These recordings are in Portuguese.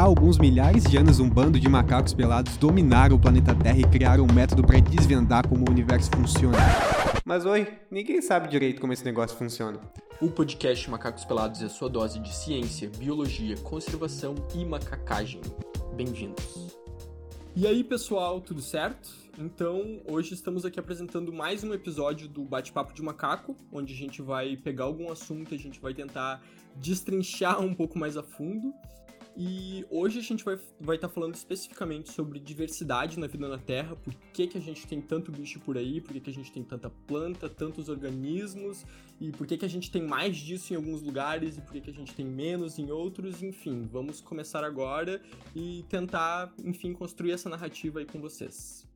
Há alguns milhares de anos, um bando de macacos pelados dominaram o planeta Terra e criaram um método para desvendar como o universo funciona. Mas oi, ninguém sabe direito como esse negócio funciona. O podcast Macacos Pelados é sua dose de ciência, biologia, conservação e macacagem. Bem-vindos. E aí, pessoal, tudo certo? Então, hoje estamos aqui apresentando mais um episódio do Bate-Papo de Macaco, onde a gente vai pegar algum assunto e a gente vai tentar destrinchar um pouco mais a fundo. E hoje a gente vai estar vai tá falando especificamente sobre diversidade na vida na Terra, por que, que a gente tem tanto bicho por aí, por que, que a gente tem tanta planta, tantos organismos, e por que, que a gente tem mais disso em alguns lugares e por que, que a gente tem menos em outros, enfim. Vamos começar agora e tentar, enfim, construir essa narrativa aí com vocês.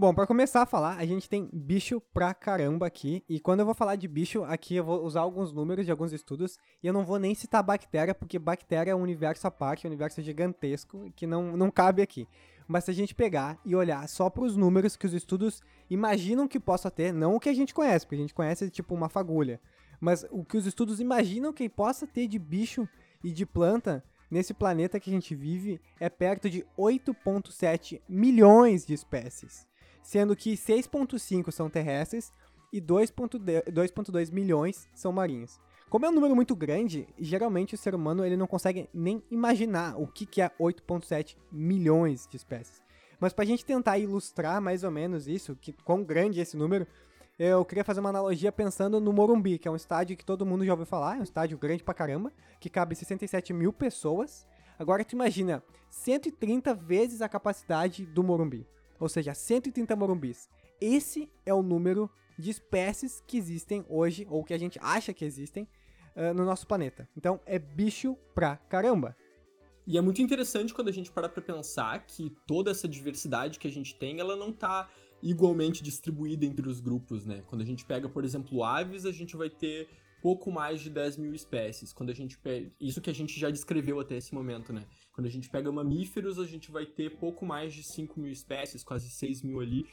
Bom, para começar a falar, a gente tem bicho pra caramba aqui. E quando eu vou falar de bicho, aqui eu vou usar alguns números de alguns estudos. E eu não vou nem citar bactéria, porque bactéria é um universo à parte, um universo gigantesco, que não, não cabe aqui. Mas se a gente pegar e olhar só para os números que os estudos imaginam que possa ter, não o que a gente conhece, porque a gente conhece tipo uma fagulha. Mas o que os estudos imaginam que possa ter de bicho e de planta nesse planeta que a gente vive é perto de 8,7 milhões de espécies sendo que 6,5 são terrestres e 2,2 milhões são marinhos. Como é um número muito grande, geralmente o ser humano ele não consegue nem imaginar o que, que é 8,7 milhões de espécies. Mas para a gente tentar ilustrar mais ou menos isso, que quão grande é esse número, eu queria fazer uma analogia pensando no Morumbi, que é um estádio que todo mundo já ouviu falar, é um estádio grande pra caramba, que cabe 67 mil pessoas. Agora tu imagina 130 vezes a capacidade do Morumbi ou seja, 130 morumbis. Esse é o número de espécies que existem hoje, ou que a gente acha que existem, uh, no nosso planeta. Então é bicho pra caramba. E é muito interessante quando a gente para pra pensar que toda essa diversidade que a gente tem, ela não tá igualmente distribuída entre os grupos, né? Quando a gente pega, por exemplo, aves, a gente vai ter pouco mais de 10 mil espécies. Quando a gente pega, isso que a gente já descreveu até esse momento, né? Quando a gente pega mamíferos, a gente vai ter pouco mais de 5 mil espécies, quase 6 mil ali.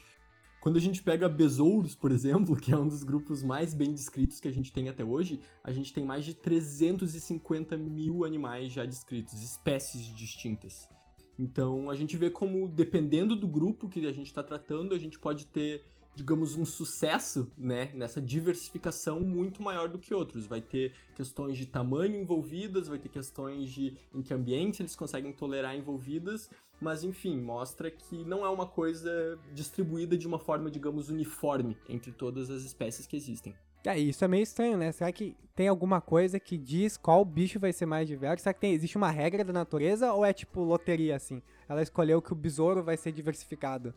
Quando a gente pega besouros, por exemplo, que é um dos grupos mais bem descritos que a gente tem até hoje, a gente tem mais de 350 mil animais já descritos, espécies distintas. Então a gente vê como, dependendo do grupo que a gente está tratando, a gente pode ter digamos, um sucesso, né, nessa diversificação muito maior do que outros. Vai ter questões de tamanho envolvidas, vai ter questões de em que ambiente eles conseguem tolerar envolvidas, mas enfim, mostra que não é uma coisa distribuída de uma forma, digamos, uniforme entre todas as espécies que existem. É, isso é meio estranho, né? Será que tem alguma coisa que diz qual bicho vai ser mais diverso? Será que tem, existe uma regra da natureza ou é tipo loteria assim? Ela escolheu que o besouro vai ser diversificado.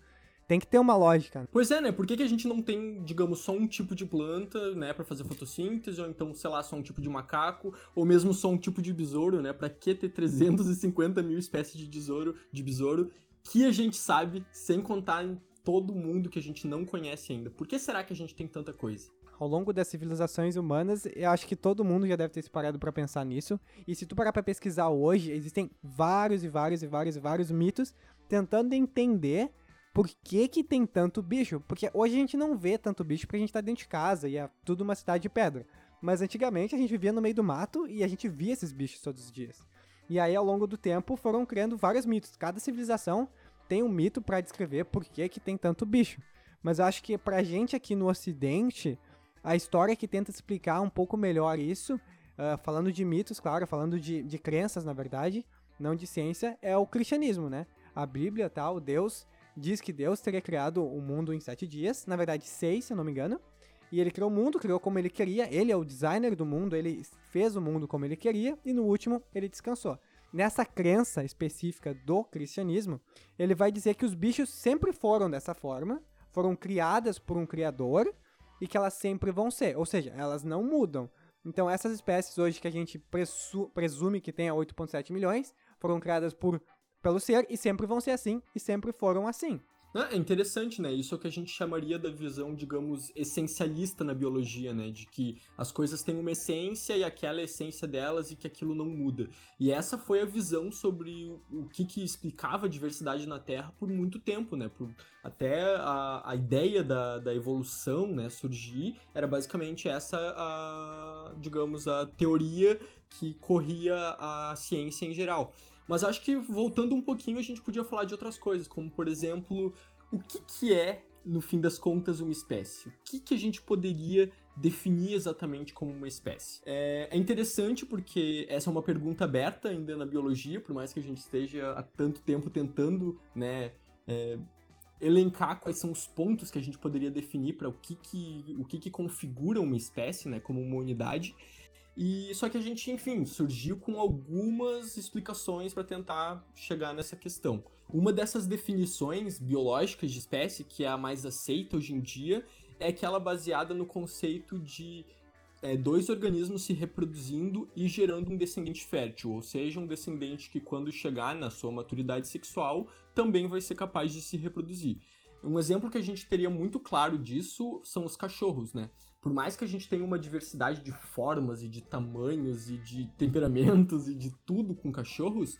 Tem que ter uma lógica. Pois é, né? Por que, que a gente não tem, digamos, só um tipo de planta, né, para fazer fotossíntese, ou então, sei lá, só um tipo de macaco, ou mesmo só um tipo de besouro, né? Pra que ter 350 mil espécies de besouro, de besouro que a gente sabe, sem contar em todo mundo que a gente não conhece ainda? Por que será que a gente tem tanta coisa? ao longo das civilizações humanas, eu acho que todo mundo já deve ter se parado para pensar nisso. E se tu parar para pesquisar hoje, existem vários e vários e vários e vários mitos tentando entender por que, que tem tanto bicho? Porque hoje a gente não vê tanto bicho porque a gente tá dentro de casa e é tudo uma cidade de pedra. Mas antigamente a gente vivia no meio do mato e a gente via esses bichos todos os dias. E aí ao longo do tempo foram criando vários mitos. Cada civilização tem um mito para descrever por que, que tem tanto bicho. Mas eu acho que pra gente aqui no ocidente, a história que tenta explicar um pouco melhor isso, uh, falando de mitos, claro, falando de, de crenças, na verdade, não de ciência, é o cristianismo, né? A Bíblia, tal, Deus diz que Deus teria criado o mundo em sete dias, na verdade seis, se eu não me engano. E ele criou o mundo, criou como ele queria, ele é o designer do mundo, ele fez o mundo como ele queria, e no último ele descansou. Nessa crença específica do cristianismo, ele vai dizer que os bichos sempre foram dessa forma, foram criadas por um criador, e que elas sempre vão ser, ou seja, elas não mudam. Então essas espécies hoje que a gente presume que tenha 8.7 milhões, foram criadas por pelo ser e sempre vão ser assim e sempre foram assim. É interessante, né? Isso é o que a gente chamaria da visão, digamos, essencialista na biologia, né? De que as coisas têm uma essência e aquela é a essência delas e que aquilo não muda. E essa foi a visão sobre o que, que explicava a diversidade na Terra por muito tempo, né? Por, até a, a ideia da, da evolução né, surgir era basicamente essa, a, digamos, a teoria que corria a ciência em geral. Mas acho que voltando um pouquinho a gente podia falar de outras coisas, como por exemplo, o que, que é, no fim das contas, uma espécie? O que, que a gente poderia definir exatamente como uma espécie? É, é interessante porque essa é uma pergunta aberta ainda na biologia, por mais que a gente esteja há tanto tempo tentando, né, é, elencar quais são os pontos que a gente poderia definir para o que, que, o que, que configura uma espécie, né, como uma unidade. E só que a gente, enfim, surgiu com algumas explicações para tentar chegar nessa questão. Uma dessas definições biológicas de espécie, que é a mais aceita hoje em dia, é aquela baseada no conceito de é, dois organismos se reproduzindo e gerando um descendente fértil, ou seja, um descendente que, quando chegar na sua maturidade sexual, também vai ser capaz de se reproduzir. Um exemplo que a gente teria muito claro disso são os cachorros, né? Por mais que a gente tenha uma diversidade de formas e de tamanhos e de temperamentos e de tudo com cachorros,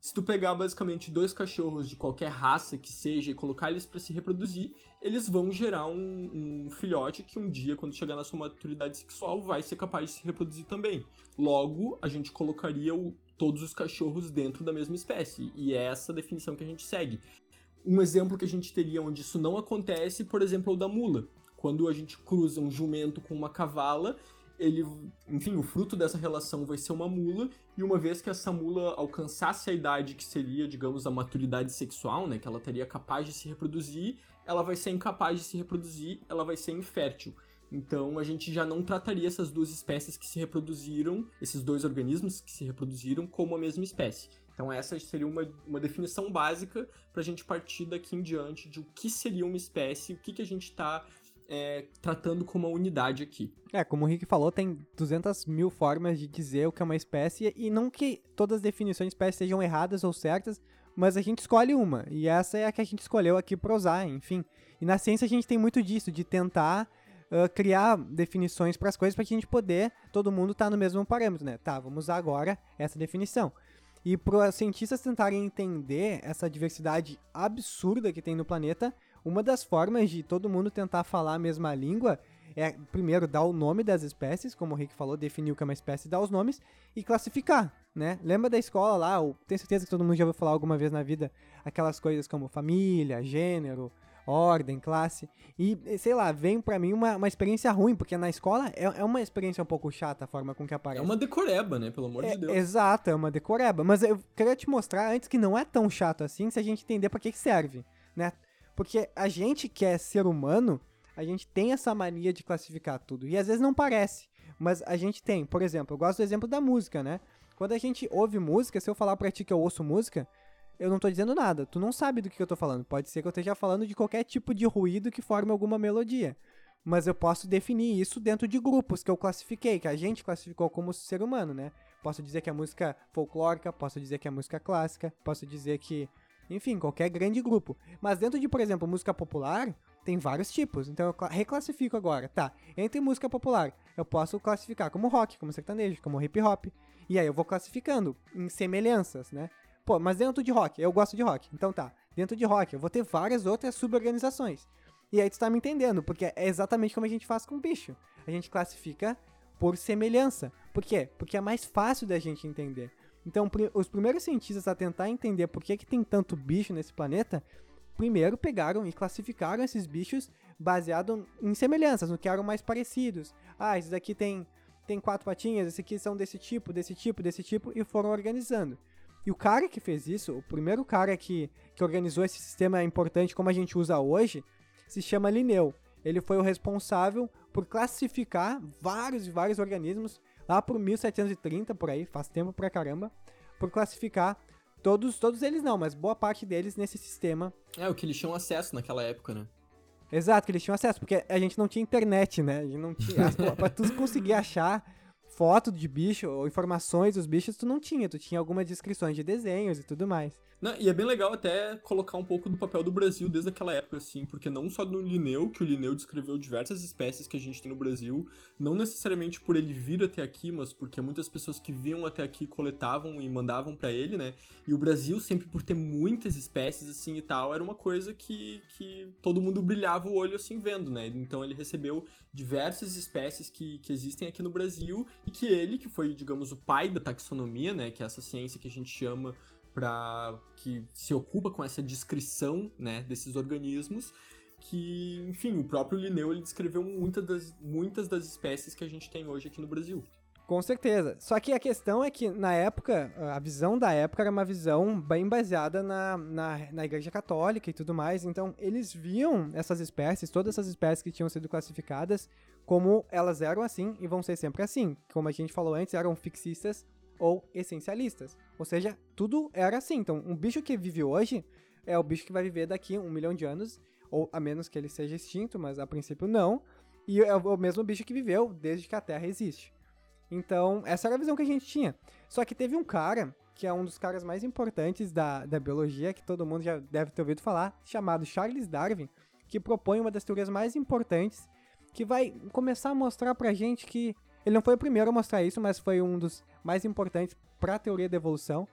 se tu pegar basicamente dois cachorros de qualquer raça que seja e colocar eles para se reproduzir, eles vão gerar um, um, filhote que um dia, quando chegar na sua maturidade sexual, vai ser capaz de se reproduzir também. Logo, a gente colocaria o, todos os cachorros dentro da mesma espécie, e é essa definição que a gente segue. Um exemplo que a gente teria onde isso não acontece, por exemplo, é o da mula. Quando a gente cruza um jumento com uma cavala, ele, enfim, o fruto dessa relação vai ser uma mula, e uma vez que essa mula alcançasse a idade que seria, digamos, a maturidade sexual, né, que ela teria capaz de se reproduzir, ela vai ser incapaz de se reproduzir, ela vai ser infértil. Então a gente já não trataria essas duas espécies que se reproduziram, esses dois organismos que se reproduziram, como a mesma espécie. Então essa seria uma, uma definição básica para a gente partir daqui em diante de o que seria uma espécie, o que, que a gente está é, tratando como uma unidade aqui. É, como o Rick falou, tem 200 mil formas de dizer o que é uma espécie, e não que todas as definições de espécie sejam erradas ou certas, mas a gente escolhe uma, e essa é a que a gente escolheu aqui para usar, enfim. E na ciência a gente tem muito disso, de tentar uh, criar definições para as coisas para a gente poder, todo mundo tá no mesmo parâmetro, né? Tá, vamos usar agora essa definição. E para os cientistas tentarem entender essa diversidade absurda que tem no planeta, uma das formas de todo mundo tentar falar a mesma língua é, primeiro, dar o nome das espécies, como o Rick falou, definir o que é uma espécie, dar os nomes e classificar, né? Lembra da escola lá, ou, tenho certeza que todo mundo já ouviu falar alguma vez na vida, aquelas coisas como família, gênero, ordem, classe. E, sei lá, vem para mim uma, uma experiência ruim, porque na escola é, é uma experiência um pouco chata a forma com que aparece. É uma decoreba, né? Pelo amor é, de Deus. Exato, é uma decoreba. Mas eu queria te mostrar antes que não é tão chato assim se a gente entender para que, que serve, né? Porque a gente que é ser humano, a gente tem essa mania de classificar tudo. E às vezes não parece, mas a gente tem. Por exemplo, eu gosto do exemplo da música, né? Quando a gente ouve música, se eu falar pra ti que eu ouço música, eu não tô dizendo nada. Tu não sabe do que eu tô falando. Pode ser que eu esteja falando de qualquer tipo de ruído que forme alguma melodia. Mas eu posso definir isso dentro de grupos que eu classifiquei, que a gente classificou como ser humano, né? Posso dizer que é música folclórica, posso dizer que é música clássica, posso dizer que enfim, qualquer grande grupo. Mas dentro de, por exemplo, música popular, tem vários tipos. Então eu reclassifico agora. Tá, entre música popular, eu posso classificar como rock, como sertanejo, como hip hop. E aí eu vou classificando em semelhanças, né? Pô, mas dentro de rock, eu gosto de rock. Então tá, dentro de rock, eu vou ter várias outras suborganizações. E aí tu tá me entendendo, porque é exatamente como a gente faz com bicho. A gente classifica por semelhança. Por quê? Porque é mais fácil da gente entender. Então, os primeiros cientistas a tentar entender por que, que tem tanto bicho nesse planeta, primeiro pegaram e classificaram esses bichos baseado em semelhanças, no que eram mais parecidos. Ah, esses aqui tem, tem quatro patinhas, esses aqui são desse tipo, desse tipo, desse tipo, e foram organizando. E o cara que fez isso, o primeiro cara que, que organizou esse sistema importante como a gente usa hoje, se chama Linneu. Ele foi o responsável por classificar vários e vários organismos lá por 1730, por aí, faz tempo pra caramba, por classificar todos, todos eles não, mas boa parte deles nesse sistema. É, o que eles tinham acesso naquela época, né? Exato, que eles tinham acesso, porque a gente não tinha internet, né? A gente não tinha. pra tu conseguir achar foto de bicho ou informações dos bichos, tu não tinha. Tu tinha algumas descrições de desenhos e tudo mais. Não, e é bem legal até colocar um pouco do papel do Brasil desde aquela época, assim, porque não só no Linneu, que o Linneu descreveu diversas espécies que a gente tem no Brasil, não necessariamente por ele vir até aqui, mas porque muitas pessoas que vinham até aqui coletavam e mandavam para ele, né? E o Brasil, sempre por ter muitas espécies, assim, e tal, era uma coisa que, que todo mundo brilhava o olho, assim, vendo, né? Então ele recebeu diversas espécies que, que existem aqui no Brasil e que ele, que foi, digamos, o pai da taxonomia, né? Que é essa ciência que a gente chama para que se ocupa com essa descrição né, desses organismos que, enfim, o próprio Linneu ele descreveu muitas das, muitas das espécies que a gente tem hoje aqui no Brasil. Com certeza. Só que a questão é que, na época, a visão da época era uma visão bem baseada na, na, na Igreja Católica e tudo mais. Então, eles viam essas espécies, todas essas espécies que tinham sido classificadas, como elas eram assim e vão ser sempre assim. Como a gente falou antes, eram fixistas ou essencialistas. Ou seja, tudo era assim. Então, um bicho que vive hoje é o bicho que vai viver daqui um milhão de anos, ou a menos que ele seja extinto, mas a princípio não. E é o mesmo bicho que viveu desde que a Terra existe. Então, essa era a visão que a gente tinha. Só que teve um cara, que é um dos caras mais importantes da, da biologia, que todo mundo já deve ter ouvido falar, chamado Charles Darwin, que propõe uma das teorias mais importantes, que vai começar a mostrar pra gente que ele não foi o primeiro a mostrar isso, mas foi um dos mais importantes para a teoria da evolução,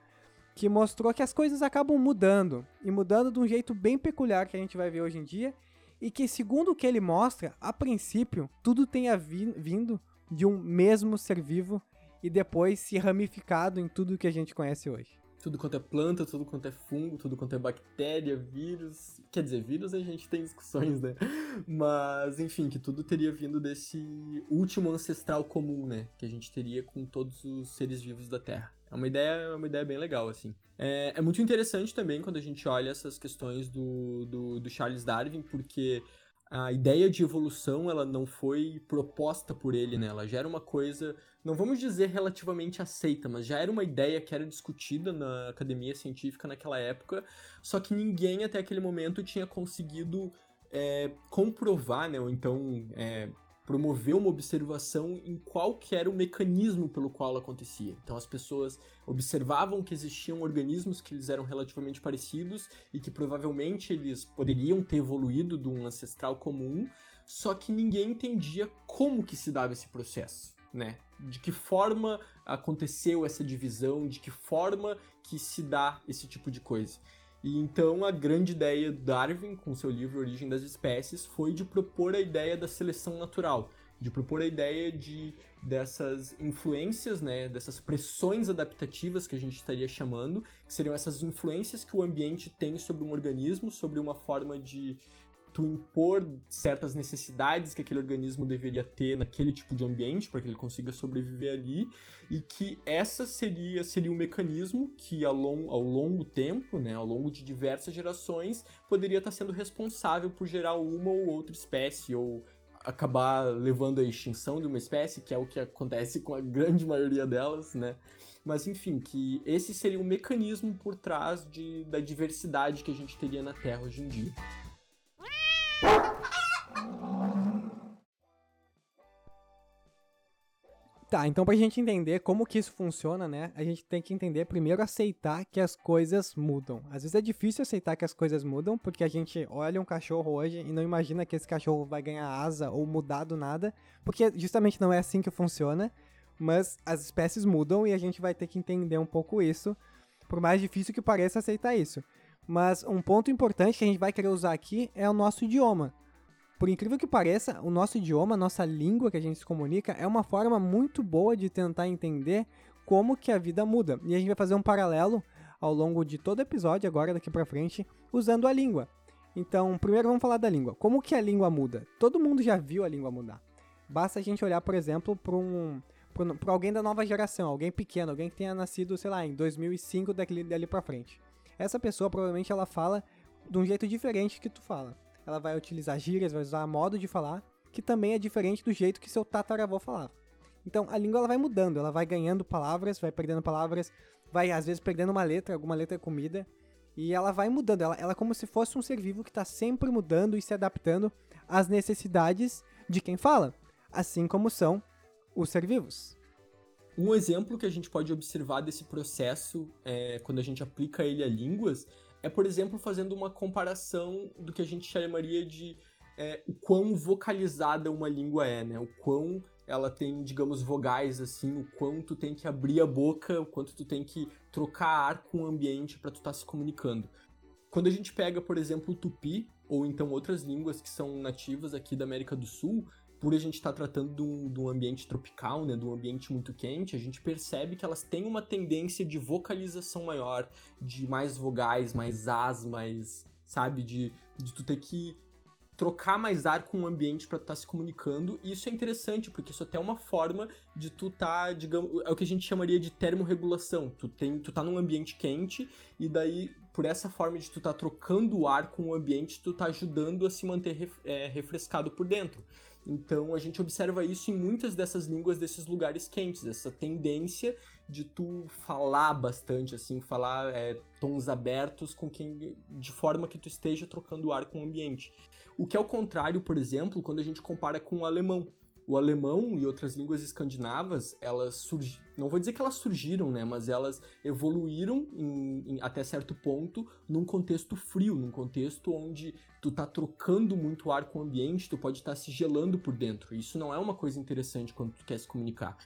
que mostrou que as coisas acabam mudando e mudando de um jeito bem peculiar que a gente vai ver hoje em dia, e que segundo o que ele mostra, a princípio, tudo tenha vi vindo de um mesmo ser vivo e depois se ramificado em tudo que a gente conhece hoje tudo quanto é planta, tudo quanto é fungo, tudo quanto é bactéria, vírus. Quer dizer, vírus a gente tem discussões, né? Mas, enfim, que tudo teria vindo desse último ancestral comum, né? Que a gente teria com todos os seres vivos da Terra. É uma ideia, é uma ideia bem legal, assim. É, é muito interessante também quando a gente olha essas questões do, do, do Charles Darwin, porque a ideia de evolução ela não foi proposta por ele, né? Ela já era uma coisa, não vamos dizer relativamente aceita, mas já era uma ideia que era discutida na academia científica naquela época, só que ninguém até aquele momento tinha conseguido é, comprovar, né? Ou então é, promover uma observação em qual que era o mecanismo pelo qual acontecia. Então as pessoas observavam que existiam organismos que eles eram relativamente parecidos e que provavelmente eles poderiam ter evoluído de um ancestral comum, só que ninguém entendia como que se dava esse processo, né? De que forma aconteceu essa divisão, de que forma que se dá esse tipo de coisa. E então a grande ideia do Darwin, com seu livro Origem das Espécies, foi de propor a ideia da seleção natural, de propor a ideia de dessas influências, né, dessas pressões adaptativas que a gente estaria chamando, que seriam essas influências que o ambiente tem sobre um organismo, sobre uma forma de tu impor certas necessidades que aquele organismo deveria ter naquele tipo de ambiente para que ele consiga sobreviver ali e que essa seria seria um mecanismo que ao longo, ao longo tempo, né, ao longo de diversas gerações, poderia estar sendo responsável por gerar uma ou outra espécie ou acabar levando à extinção de uma espécie, que é o que acontece com a grande maioria delas, né? Mas enfim, que esse seria o mecanismo por trás de, da diversidade que a gente teria na Terra hoje em dia. Tá, então pra gente entender como que isso funciona, né, a gente tem que entender primeiro aceitar que as coisas mudam. Às vezes é difícil aceitar que as coisas mudam, porque a gente olha um cachorro hoje e não imagina que esse cachorro vai ganhar asa ou mudar do nada, porque justamente não é assim que funciona, mas as espécies mudam e a gente vai ter que entender um pouco isso, por mais difícil que pareça aceitar isso. Mas um ponto importante que a gente vai querer usar aqui é o nosso idioma. Por incrível que pareça, o nosso idioma, a nossa língua que a gente se comunica, é uma forma muito boa de tentar entender como que a vida muda. E a gente vai fazer um paralelo ao longo de todo o episódio, agora daqui para frente, usando a língua. Então, primeiro vamos falar da língua. Como que a língua muda? Todo mundo já viu a língua mudar. Basta a gente olhar, por exemplo, para um para alguém da nova geração, alguém pequeno, alguém que tenha nascido, sei lá, em 2005 dali, dali para frente essa pessoa provavelmente ela fala de um jeito diferente que tu fala. Ela vai utilizar gírias, vai usar modo de falar, que também é diferente do jeito que seu tataravô falava. Então a língua ela vai mudando, ela vai ganhando palavras, vai perdendo palavras, vai às vezes perdendo uma letra, alguma letra é comida, e ela vai mudando. Ela, ela é como se fosse um ser vivo que está sempre mudando e se adaptando às necessidades de quem fala, assim como são os ser vivos. Um exemplo que a gente pode observar desse processo, é, quando a gente aplica ele a línguas, é, por exemplo, fazendo uma comparação do que a gente chamaria de é, o quão vocalizada uma língua é, né? O quão ela tem, digamos, vogais, assim, o quanto tem que abrir a boca, o quanto tu tem que trocar ar com o ambiente para tu estar tá se comunicando. Quando a gente pega, por exemplo, o tupi, ou então outras línguas que são nativas aqui da América do Sul, por a gente estar tá tratando de um, de um, ambiente tropical, né, de um ambiente muito quente, a gente percebe que elas têm uma tendência de vocalização maior, de mais vogais, mais as, mais, sabe, de, de tu ter que trocar mais ar com o ambiente para estar tá se comunicando. E isso é interessante, porque isso até é uma forma de tu tá, digamos, é o que a gente chamaria de termorregulação. Tu tem, tu tá num ambiente quente e daí por essa forma de tu tá trocando o ar com o ambiente, tu tá ajudando a se manter ref, é, refrescado por dentro. Então a gente observa isso em muitas dessas línguas desses lugares quentes, essa tendência de tu falar bastante, assim, falar é, tons abertos com quem, de forma que tu esteja trocando ar com o ambiente. O que é o contrário, por exemplo, quando a gente compara com o alemão. O alemão e outras línguas escandinavas, elas surgiram. Não vou dizer que elas surgiram, né? Mas elas evoluíram em, em, até certo ponto num contexto frio, num contexto onde tu tá trocando muito ar com o ambiente, tu pode estar tá se gelando por dentro. Isso não é uma coisa interessante quando tu quer se comunicar.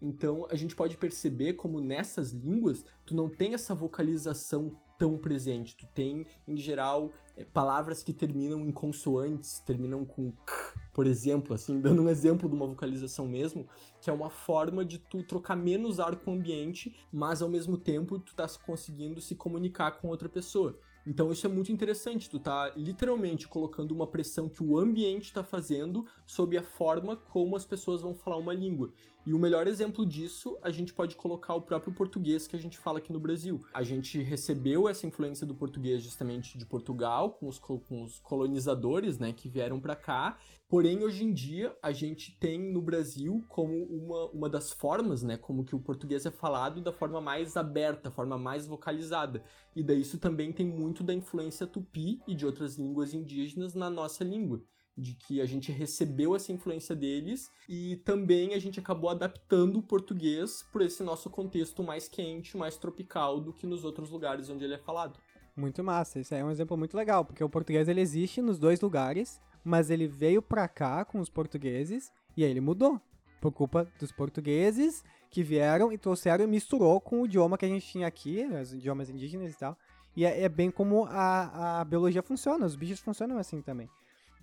Então a gente pode perceber como nessas línguas tu não tem essa vocalização tão presente. Tu tem, em geral, palavras que terminam em consoantes, terminam com k, por exemplo, assim, dando um exemplo de uma vocalização mesmo, que é uma forma de tu trocar menos ar com o ambiente, mas ao mesmo tempo tu tá conseguindo se comunicar com outra pessoa. Então isso é muito interessante, tu tá literalmente colocando uma pressão que o ambiente está fazendo sobre a forma como as pessoas vão falar uma língua. E o melhor exemplo disso, a gente pode colocar o próprio português que a gente fala aqui no Brasil. A gente recebeu essa influência do português justamente de Portugal, com os, com os colonizadores, né, que vieram para cá. Porém, hoje em dia, a gente tem no Brasil como uma, uma das formas, né, como que o português é falado da forma mais aberta, forma mais vocalizada. E daí isso também tem muito da influência tupi e de outras línguas indígenas na nossa língua de que a gente recebeu essa influência deles e também a gente acabou adaptando o português por esse nosso contexto mais quente, mais tropical do que nos outros lugares onde ele é falado. Muito massa, isso é um exemplo muito legal, porque o português ele existe nos dois lugares, mas ele veio pra cá com os portugueses e aí ele mudou. Por culpa dos portugueses que vieram e trouxeram e misturou com o idioma que a gente tinha aqui, os idiomas indígenas e tal. E é, é bem como a, a biologia funciona, os bichos funcionam assim também.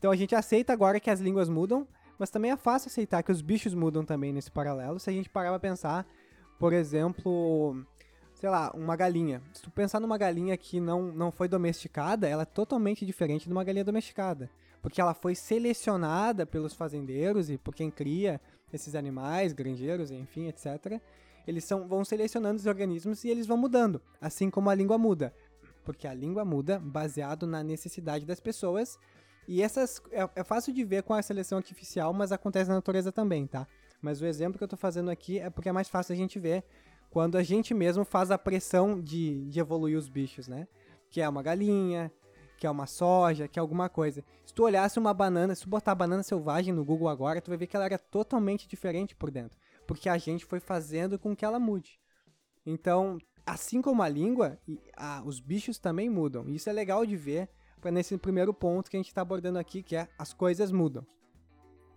Então a gente aceita agora que as línguas mudam, mas também é fácil aceitar que os bichos mudam também nesse paralelo. Se a gente parar pra pensar, por exemplo, sei lá, uma galinha. Se tu pensar numa galinha que não, não foi domesticada, ela é totalmente diferente de uma galinha domesticada. Porque ela foi selecionada pelos fazendeiros e por quem cria esses animais, granjeiros, enfim, etc. Eles são, vão selecionando os organismos e eles vão mudando, assim como a língua muda. Porque a língua muda baseado na necessidade das pessoas e essas é, é, fácil de ver com a seleção artificial, mas acontece na natureza também, tá? Mas o exemplo que eu tô fazendo aqui é porque é mais fácil a gente ver quando a gente mesmo faz a pressão de, de evoluir os bichos, né? Que é uma galinha, que é uma soja, que é alguma coisa. Se tu olhasse uma banana, se tu botar banana selvagem no Google agora, tu vai ver que ela era totalmente diferente por dentro. Porque a gente foi fazendo com que ela mude. Então, assim como a língua, a, os bichos também mudam. Isso é legal de ver nesse primeiro ponto que a gente está abordando aqui, que é as coisas mudam.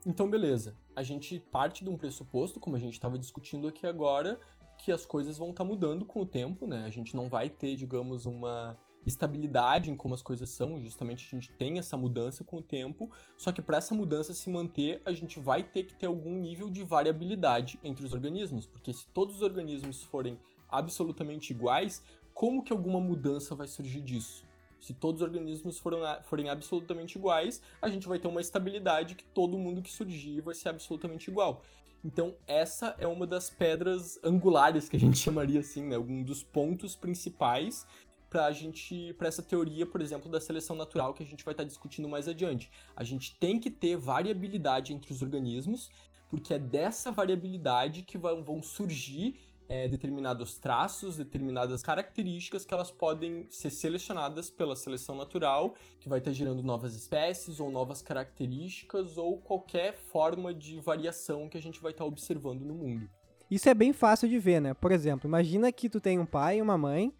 Então, beleza. A gente parte de um pressuposto, como a gente estava discutindo aqui agora, que as coisas vão estar tá mudando com o tempo, né? A gente não vai ter, digamos, uma estabilidade em como as coisas são, justamente a gente tem essa mudança com o tempo, só que para essa mudança se manter, a gente vai ter que ter algum nível de variabilidade entre os organismos, porque se todos os organismos forem absolutamente iguais, como que alguma mudança vai surgir disso? Se todos os organismos foram, forem absolutamente iguais, a gente vai ter uma estabilidade que todo mundo que surgir vai ser absolutamente igual. Então, essa é uma das pedras angulares que a gente chamaria assim, né? Um dos pontos principais para a gente, para essa teoria, por exemplo, da seleção natural que a gente vai estar tá discutindo mais adiante. A gente tem que ter variabilidade entre os organismos, porque é dessa variabilidade que vão surgir é, determinados traços, determinadas características que elas podem ser selecionadas pela seleção natural, que vai estar gerando novas espécies ou novas características ou qualquer forma de variação que a gente vai estar observando no mundo. Isso é bem fácil de ver, né? Por exemplo, imagina que tu tem um pai e uma mãe,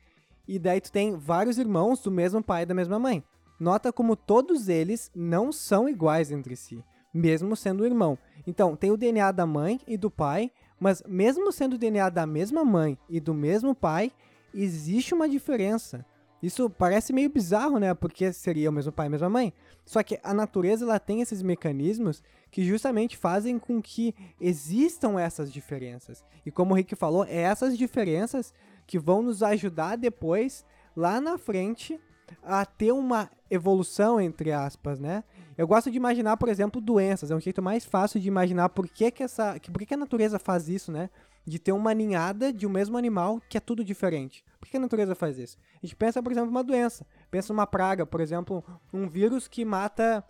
e daí tu tem vários irmãos do mesmo pai e da mesma mãe. Nota como todos eles não são iguais entre si, mesmo sendo irmão. Então, tem o DNA da mãe e do pai, mas mesmo sendo DNA da mesma mãe e do mesmo pai, existe uma diferença. Isso parece meio bizarro, né? Porque seria o mesmo pai e a mesma mãe. Só que a natureza ela tem esses mecanismos que justamente fazem com que existam essas diferenças. E como o Rick falou, é essas diferenças que vão nos ajudar depois, lá na frente, a ter uma evolução, entre aspas, né? Eu gosto de imaginar, por exemplo, doenças. É um jeito mais fácil de imaginar por que, que, essa, por que, que a natureza faz isso, né? De ter uma ninhada de um mesmo animal que é tudo diferente. Por que a natureza faz isso? A gente pensa, por exemplo, uma doença. Pensa numa praga, por exemplo, um vírus que mata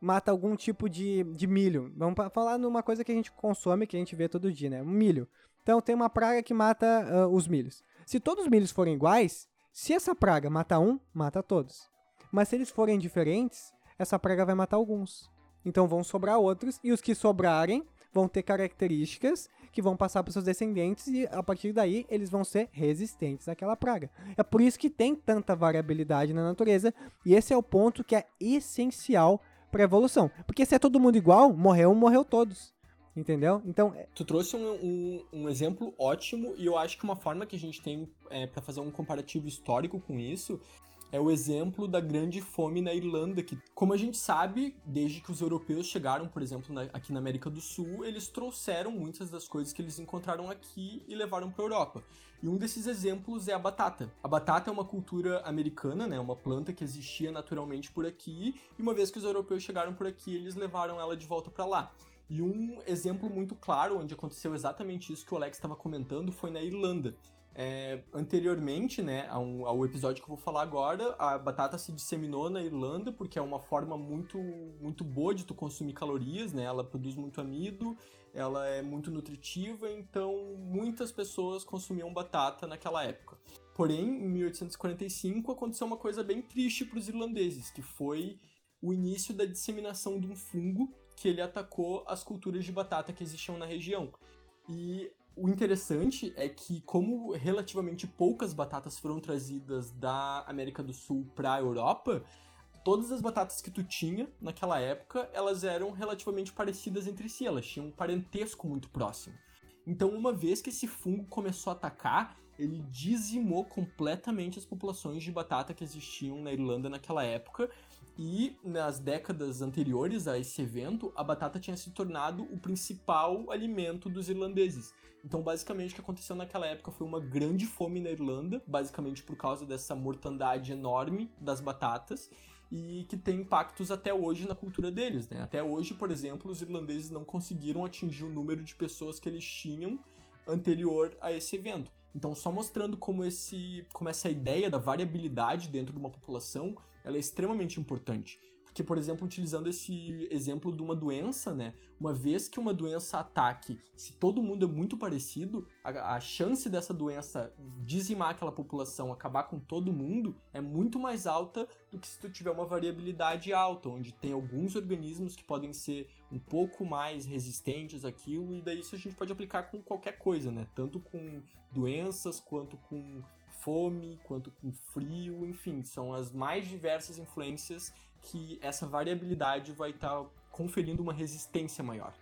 mata algum tipo de, de milho. Vamos falar numa coisa que a gente consome, que a gente vê todo dia, né? Um milho. Então tem uma praga que mata uh, os milhos. Se todos os milhos forem iguais, se essa praga mata um, mata todos. Mas se eles forem diferentes, essa praga vai matar alguns. Então vão sobrar outros, e os que sobrarem vão ter características que vão passar para seus descendentes e a partir daí eles vão ser resistentes àquela praga. É por isso que tem tanta variabilidade na natureza e esse é o ponto que é essencial para evolução. Porque se é todo mundo igual, morreu, morreu todos. Entendeu? Então. É tu trouxe um, um, um, exemplo ótimo, e eu acho que uma forma que a gente tem é, para fazer um comparativo histórico com isso é o exemplo da grande fome na Irlanda, que, como a gente sabe, desde que os europeus chegaram, por exemplo, na, aqui na América do Sul, eles trouxeram muitas das coisas que eles encontraram aqui e levaram para a Europa. E um desses exemplos é a batata. A batata é uma cultura americana, né? Uma planta que existia naturalmente por aqui, e uma vez que os europeus chegaram por aqui, eles levaram ela de volta para lá. E um exemplo muito claro onde aconteceu exatamente isso que o Alex estava comentando foi na Irlanda. É, anteriormente, né, ao, ao, episódio que eu vou falar agora, a batata se disseminou na Irlanda porque é uma forma muito, muito boa de tu consumir calorias, né? Ela produz muito amido, ela é muito nutritiva, então muitas pessoas consumiam batata naquela época. Porém, em 1845 aconteceu uma coisa bem triste para os irlandeses, que foi o início da disseminação de um fungo que ele atacou as culturas de batata que existiam na região. E o interessante é que, como relativamente poucas batatas foram trazidas da América do Sul para a Europa, todas as batatas que tu tinha naquela época, elas eram relativamente parecidas entre si, elas tinham um parentesco muito próximo. Então, uma vez que esse fungo começou a atacar, ele dizimou completamente as populações de batata que existiam na Irlanda naquela época, e nas décadas anteriores a esse evento, a batata tinha se tornado o principal alimento dos irlandeses. Então, basicamente, o que aconteceu naquela época foi uma grande fome na Irlanda, basicamente por causa dessa mortandade enorme das batatas, e que tem impactos até hoje na cultura deles, né? Até hoje, por exemplo, os irlandeses não conseguiram atingir o número de pessoas que eles tinham anterior a esse evento. Então, só mostrando como esse, como essa ideia da variabilidade dentro de uma população, ela é extremamente importante. Porque, por exemplo, utilizando esse exemplo de uma doença, né? Uma vez que uma doença ataque, se todo mundo é muito parecido, a, a, chance dessa doença dizimar aquela população, acabar com todo mundo, é muito mais alta do que se tu tiver uma variabilidade alta, onde tem alguns organismos que podem ser um pouco mais resistentes àquilo, e daí isso a gente pode aplicar com qualquer coisa, né? Tanto com doenças, quanto com fome, quanto com frio, enfim, são as mais diversas influências que essa variabilidade vai estar tá conferindo uma resistência maior.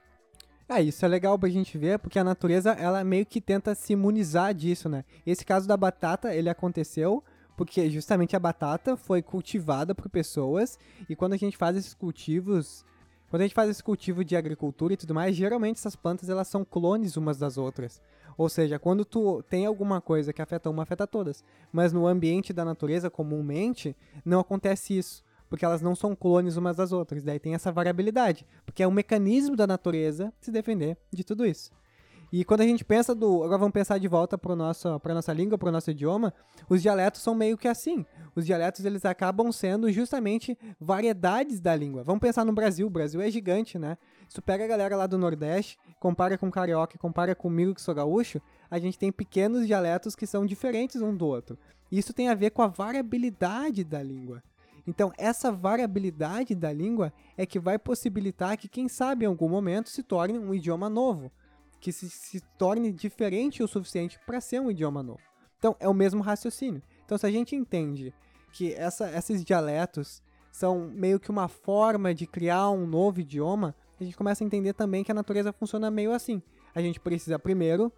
É, isso é legal pra gente ver, porque a natureza, ela meio que tenta se imunizar disso, né? Esse caso da batata, ele aconteceu porque justamente a batata foi cultivada por pessoas, e quando a gente faz esses cultivos, quando a gente faz esse cultivo de agricultura e tudo mais, geralmente essas plantas, elas são clones umas das outras. Ou seja, quando tu tem alguma coisa que afeta uma, afeta todas. Mas no ambiente da natureza, comumente, não acontece isso porque elas não são clones umas das outras. Daí tem essa variabilidade, porque é um mecanismo da natureza se defender de tudo isso. E quando a gente pensa do. Agora vamos pensar de volta para a nossa língua, para o nosso idioma. Os dialetos são meio que assim. Os dialetos eles acabam sendo justamente variedades da língua. Vamos pensar no Brasil. O Brasil é gigante, né? Se tu pega a galera lá do Nordeste, compara com carioca, compara comigo que sou gaúcho, a gente tem pequenos dialetos que são diferentes um do outro. Isso tem a ver com a variabilidade da língua. Então, essa variabilidade da língua é que vai possibilitar que, quem sabe, em algum momento se torne um idioma novo. Que se, se torne diferente o suficiente para ser um idioma novo. Então, é o mesmo raciocínio. Então, se a gente entende que essa, esses dialetos são meio que uma forma de criar um novo idioma, a gente começa a entender também que a natureza funciona meio assim. A gente precisa, primeiro,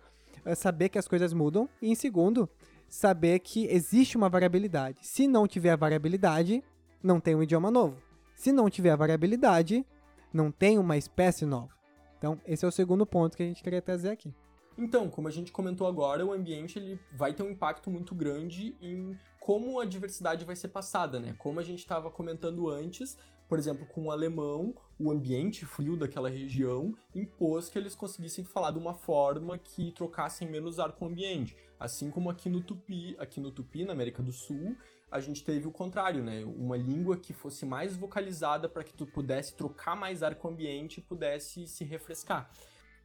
eh, saber que as coisas mudam, e em segundo, saber que existe uma variabilidade. Se não tiver variabilidade, não tem um idioma novo. Se não tiver variabilidade, não tem uma espécie nova. Então, esse é o segundo ponto que a gente queria trazer aqui. Então, como a gente comentou agora, o ambiente ele vai ter um impacto muito grande em como a diversidade vai ser passada, né? Como a gente estava comentando antes, por exemplo, com o alemão, o ambiente frio daquela região impôs que eles conseguissem falar de uma forma que trocassem menos ar com o ambiente. Assim como aqui no Tupi, aqui no Tupi, na América do Sul, a gente teve o contrário, né? Uma língua que fosse mais vocalizada para que tu pudesse trocar mais ar com o ambiente e pudesse se refrescar.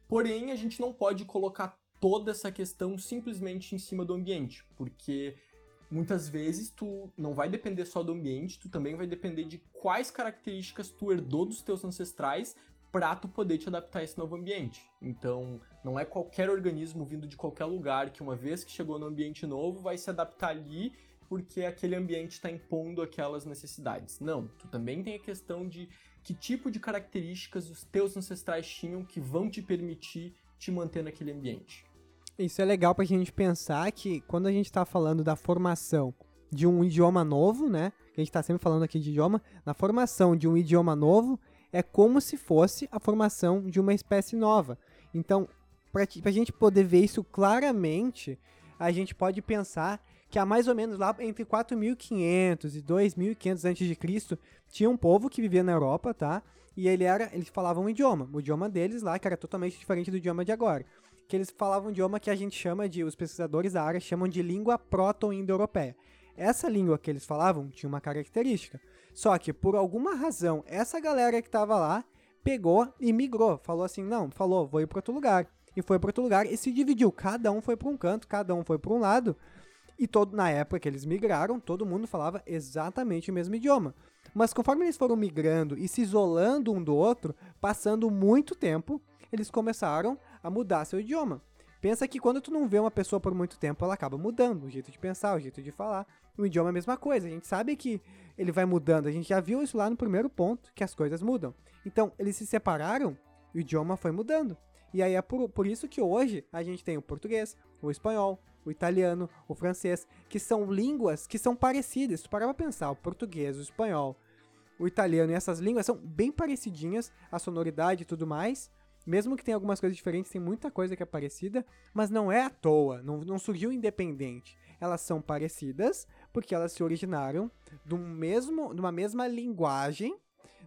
Porém, a gente não pode colocar toda essa questão simplesmente em cima do ambiente, porque muitas vezes tu não vai depender só do ambiente, tu também vai depender de quais características tu herdou dos teus ancestrais para tu poder te adaptar a esse novo ambiente. Então, não é qualquer organismo vindo de qualquer lugar que uma vez que chegou no ambiente novo vai se adaptar ali porque aquele ambiente está impondo aquelas necessidades. Não, tu também tem a questão de que tipo de características os teus ancestrais tinham que vão te permitir te manter naquele ambiente. Isso é legal para a gente pensar que quando a gente está falando da formação de um idioma novo, né? A gente está sempre falando aqui de idioma, na formação de um idioma novo é como se fosse a formação de uma espécie nova. Então, para a gente poder ver isso claramente, a gente pode pensar que há mais ou menos lá entre 4.500 e 2.500 a.C. tinha um povo que vivia na Europa, tá? E ele era, eles falavam um idioma, o idioma deles lá, que era totalmente diferente do idioma de agora que eles falavam um idioma que a gente chama de, os pesquisadores da área chamam de língua proto-indo-europeia. Essa língua que eles falavam tinha uma característica. Só que, por alguma razão, essa galera que estava lá pegou e migrou. Falou assim: não, falou, vou ir para outro lugar. E foi para outro lugar e se dividiu. Cada um foi para um canto, cada um foi para um lado. E todo, na época que eles migraram, todo mundo falava exatamente o mesmo idioma. Mas conforme eles foram migrando e se isolando um do outro, passando muito tempo, eles começaram a mudar seu idioma. Pensa que quando tu não vê uma pessoa por muito tempo, ela acaba mudando o jeito de pensar, o jeito de falar. O idioma é a mesma coisa. A gente sabe que ele vai mudando. A gente já viu isso lá no primeiro ponto, que as coisas mudam. Então, eles se separaram, o idioma foi mudando. E aí é por, por isso que hoje a gente tem o português, o espanhol, o italiano, o francês, que são línguas que são parecidas. Tu parar pra pensar, o português, o espanhol, o italiano e essas línguas são bem parecidinhas, a sonoridade e tudo mais, mesmo que tenha algumas coisas diferentes, tem muita coisa que é parecida, mas não é à toa, não, não surgiu independente. Elas são parecidas porque elas se originaram de, mesmo, de uma mesma linguagem,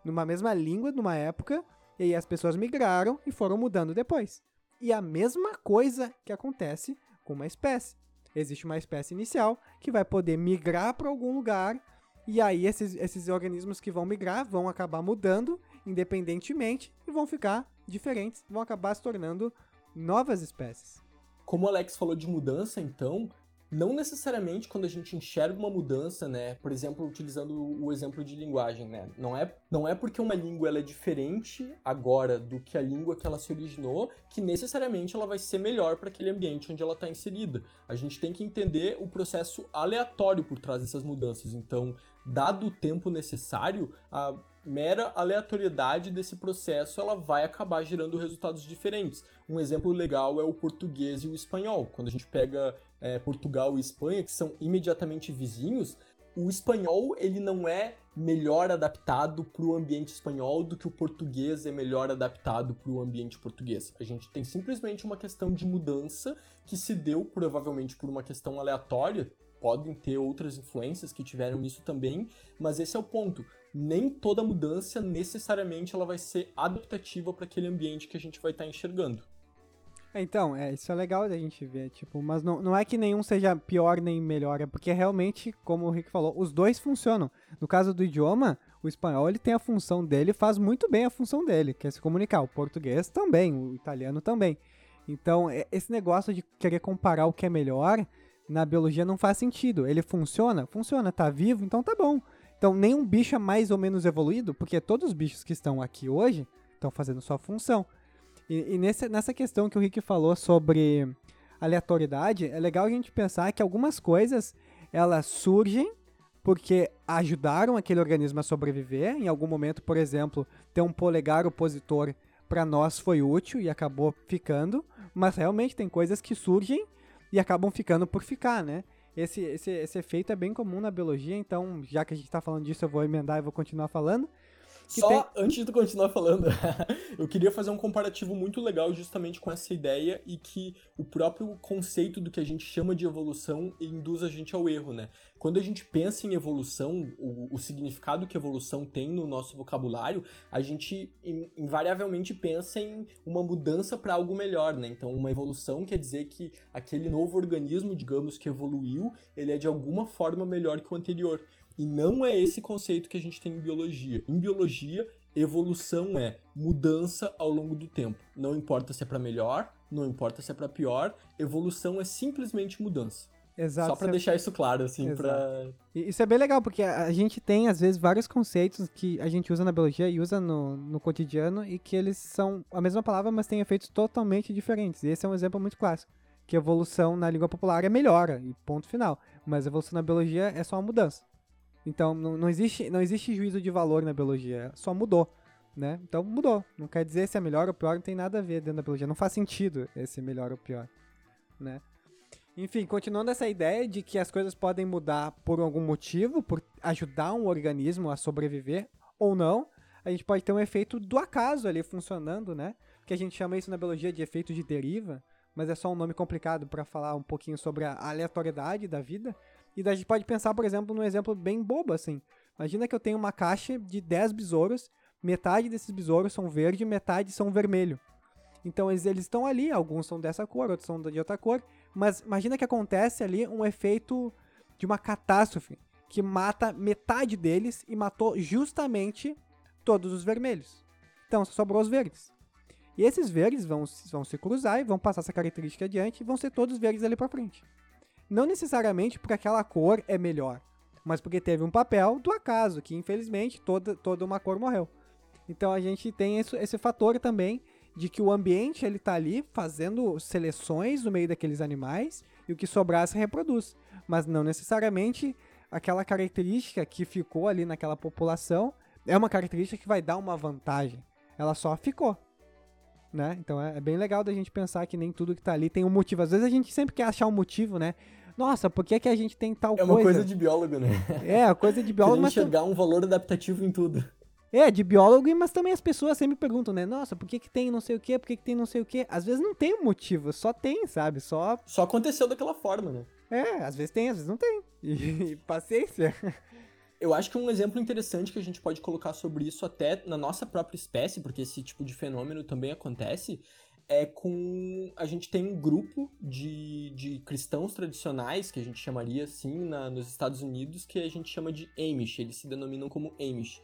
numa mesma língua, numa época, e aí as pessoas migraram e foram mudando depois. E a mesma coisa que acontece com uma espécie. Existe uma espécie inicial que vai poder migrar para algum lugar, e aí esses, esses organismos que vão migrar vão acabar mudando independentemente e vão ficar diferentes, vão acabar se tornando novas espécies. Como o Alex falou de mudança, então, não necessariamente quando a gente enxerga uma mudança, né? Por exemplo, utilizando o exemplo de linguagem, né? Não é, não é porque uma língua ela é diferente agora do que a língua que ela se originou que necessariamente ela vai ser melhor para aquele ambiente onde ela está inserida. A gente tem que entender o processo aleatório por trás dessas mudanças. Então, dado o tempo necessário, a mera aleatoriedade desse processo ela vai acabar gerando resultados diferentes. Um exemplo legal é o português e o espanhol. Quando a gente pega é, Portugal e Espanha, que são imediatamente vizinhos, o espanhol ele não é melhor adaptado para o ambiente espanhol do que o português é melhor adaptado para o ambiente português. A gente tem simplesmente uma questão de mudança que se deu provavelmente por uma questão aleatória, podem ter outras influências que tiveram nisso também, mas esse é o ponto. Nem toda mudança necessariamente ela vai ser adaptativa para aquele ambiente que a gente vai estar tá enxergando. Então, é, isso é legal da gente ver, tipo, mas não, não é que nenhum seja pior nem melhor, é porque realmente, como o Rick falou, os dois funcionam. No caso do idioma, o espanhol ele tem a função dele, faz muito bem a função dele, que é se comunicar. O português também, o italiano também. Então, é, esse negócio de querer comparar o que é melhor na biologia não faz sentido. Ele funciona? Funciona, tá vivo, então tá bom. Então, nenhum bicho é mais ou menos evoluído, porque todos os bichos que estão aqui hoje estão fazendo sua função. E, e nesse, nessa questão que o Rick falou sobre aleatoriedade, é legal a gente pensar que algumas coisas elas surgem porque ajudaram aquele organismo a sobreviver. Em algum momento, por exemplo, ter um polegar opositor para nós foi útil e acabou ficando, mas realmente tem coisas que surgem e acabam ficando por ficar, né? Esse, esse, esse efeito é bem comum na biologia, então, já que a gente está falando disso, eu vou emendar e vou continuar falando. Só tem... antes de continuar falando, eu queria fazer um comparativo muito legal justamente com essa ideia e que o próprio conceito do que a gente chama de evolução induz a gente ao erro, né? Quando a gente pensa em evolução, o, o significado que evolução tem no nosso vocabulário, a gente invariavelmente pensa em uma mudança para algo melhor, né? Então, uma evolução quer dizer que aquele novo organismo, digamos, que evoluiu, ele é de alguma forma melhor que o anterior. E não é esse conceito que a gente tem em biologia. Em biologia, evolução é mudança ao longo do tempo. Não importa se é para melhor, não importa se é para pior, evolução é simplesmente mudança. Exato. Só para deixar isso claro, assim, para Isso é bem legal, porque a gente tem, às vezes, vários conceitos que a gente usa na biologia e usa no, no cotidiano e que eles são a mesma palavra, mas têm efeitos totalmente diferentes. E esse é um exemplo muito clássico. Que evolução na língua popular é melhora, e ponto final. Mas evolução na biologia é só uma mudança. Então, não, não, existe, não existe juízo de valor na biologia, só mudou, né? Então, mudou. Não quer dizer se é melhor ou pior, não tem nada a ver dentro da biologia. Não faz sentido esse melhor ou pior, né? Enfim, continuando essa ideia de que as coisas podem mudar por algum motivo, por ajudar um organismo a sobreviver ou não, a gente pode ter um efeito do acaso ali funcionando, né? Que a gente chama isso na biologia de efeito de deriva, mas é só um nome complicado para falar um pouquinho sobre a aleatoriedade da vida. E daí a gente pode pensar, por exemplo, num exemplo bem bobo assim. Imagina que eu tenho uma caixa de 10 besouros, metade desses besouros são verde, metade são vermelho. Então eles, estão ali, alguns são dessa cor, outros são de outra cor, mas imagina que acontece ali um efeito de uma catástrofe que mata metade deles e matou justamente todos os vermelhos. Então só sobrou os verdes. E esses verdes vão, vão se cruzar e vão passar essa característica adiante e vão ser todos verdes ali para frente. Não necessariamente porque aquela cor é melhor, mas porque teve um papel do acaso, que infelizmente toda, toda uma cor morreu. Então a gente tem esse, esse fator também de que o ambiente ele tá ali fazendo seleções no meio daqueles animais e o que sobrar se reproduz. Mas não necessariamente aquela característica que ficou ali naquela população é uma característica que vai dar uma vantagem. Ela só ficou. Né? Então é, é bem legal da gente pensar que nem tudo que tá ali tem um motivo. Às vezes a gente sempre quer achar um motivo, né? Nossa, por que, que a gente tem tal coisa? É uma coisa de biólogo, né? É, coisa de biólogo. mas enxergar um valor adaptativo em tudo. É, de biólogo, mas também as pessoas sempre perguntam, né? Nossa, por que, que tem não sei o quê? Por que, que tem não sei o quê? Às vezes não tem um motivo, só tem, sabe? Só. Só aconteceu daquela forma, né? É, às vezes tem, às vezes não tem. E, e paciência. Eu acho que um exemplo interessante que a gente pode colocar sobre isso até na nossa própria espécie, porque esse tipo de fenômeno também acontece, é com. A gente tem um grupo de, de cristãos tradicionais, que a gente chamaria assim, na, nos Estados Unidos, que a gente chama de Amish, eles se denominam como Amish.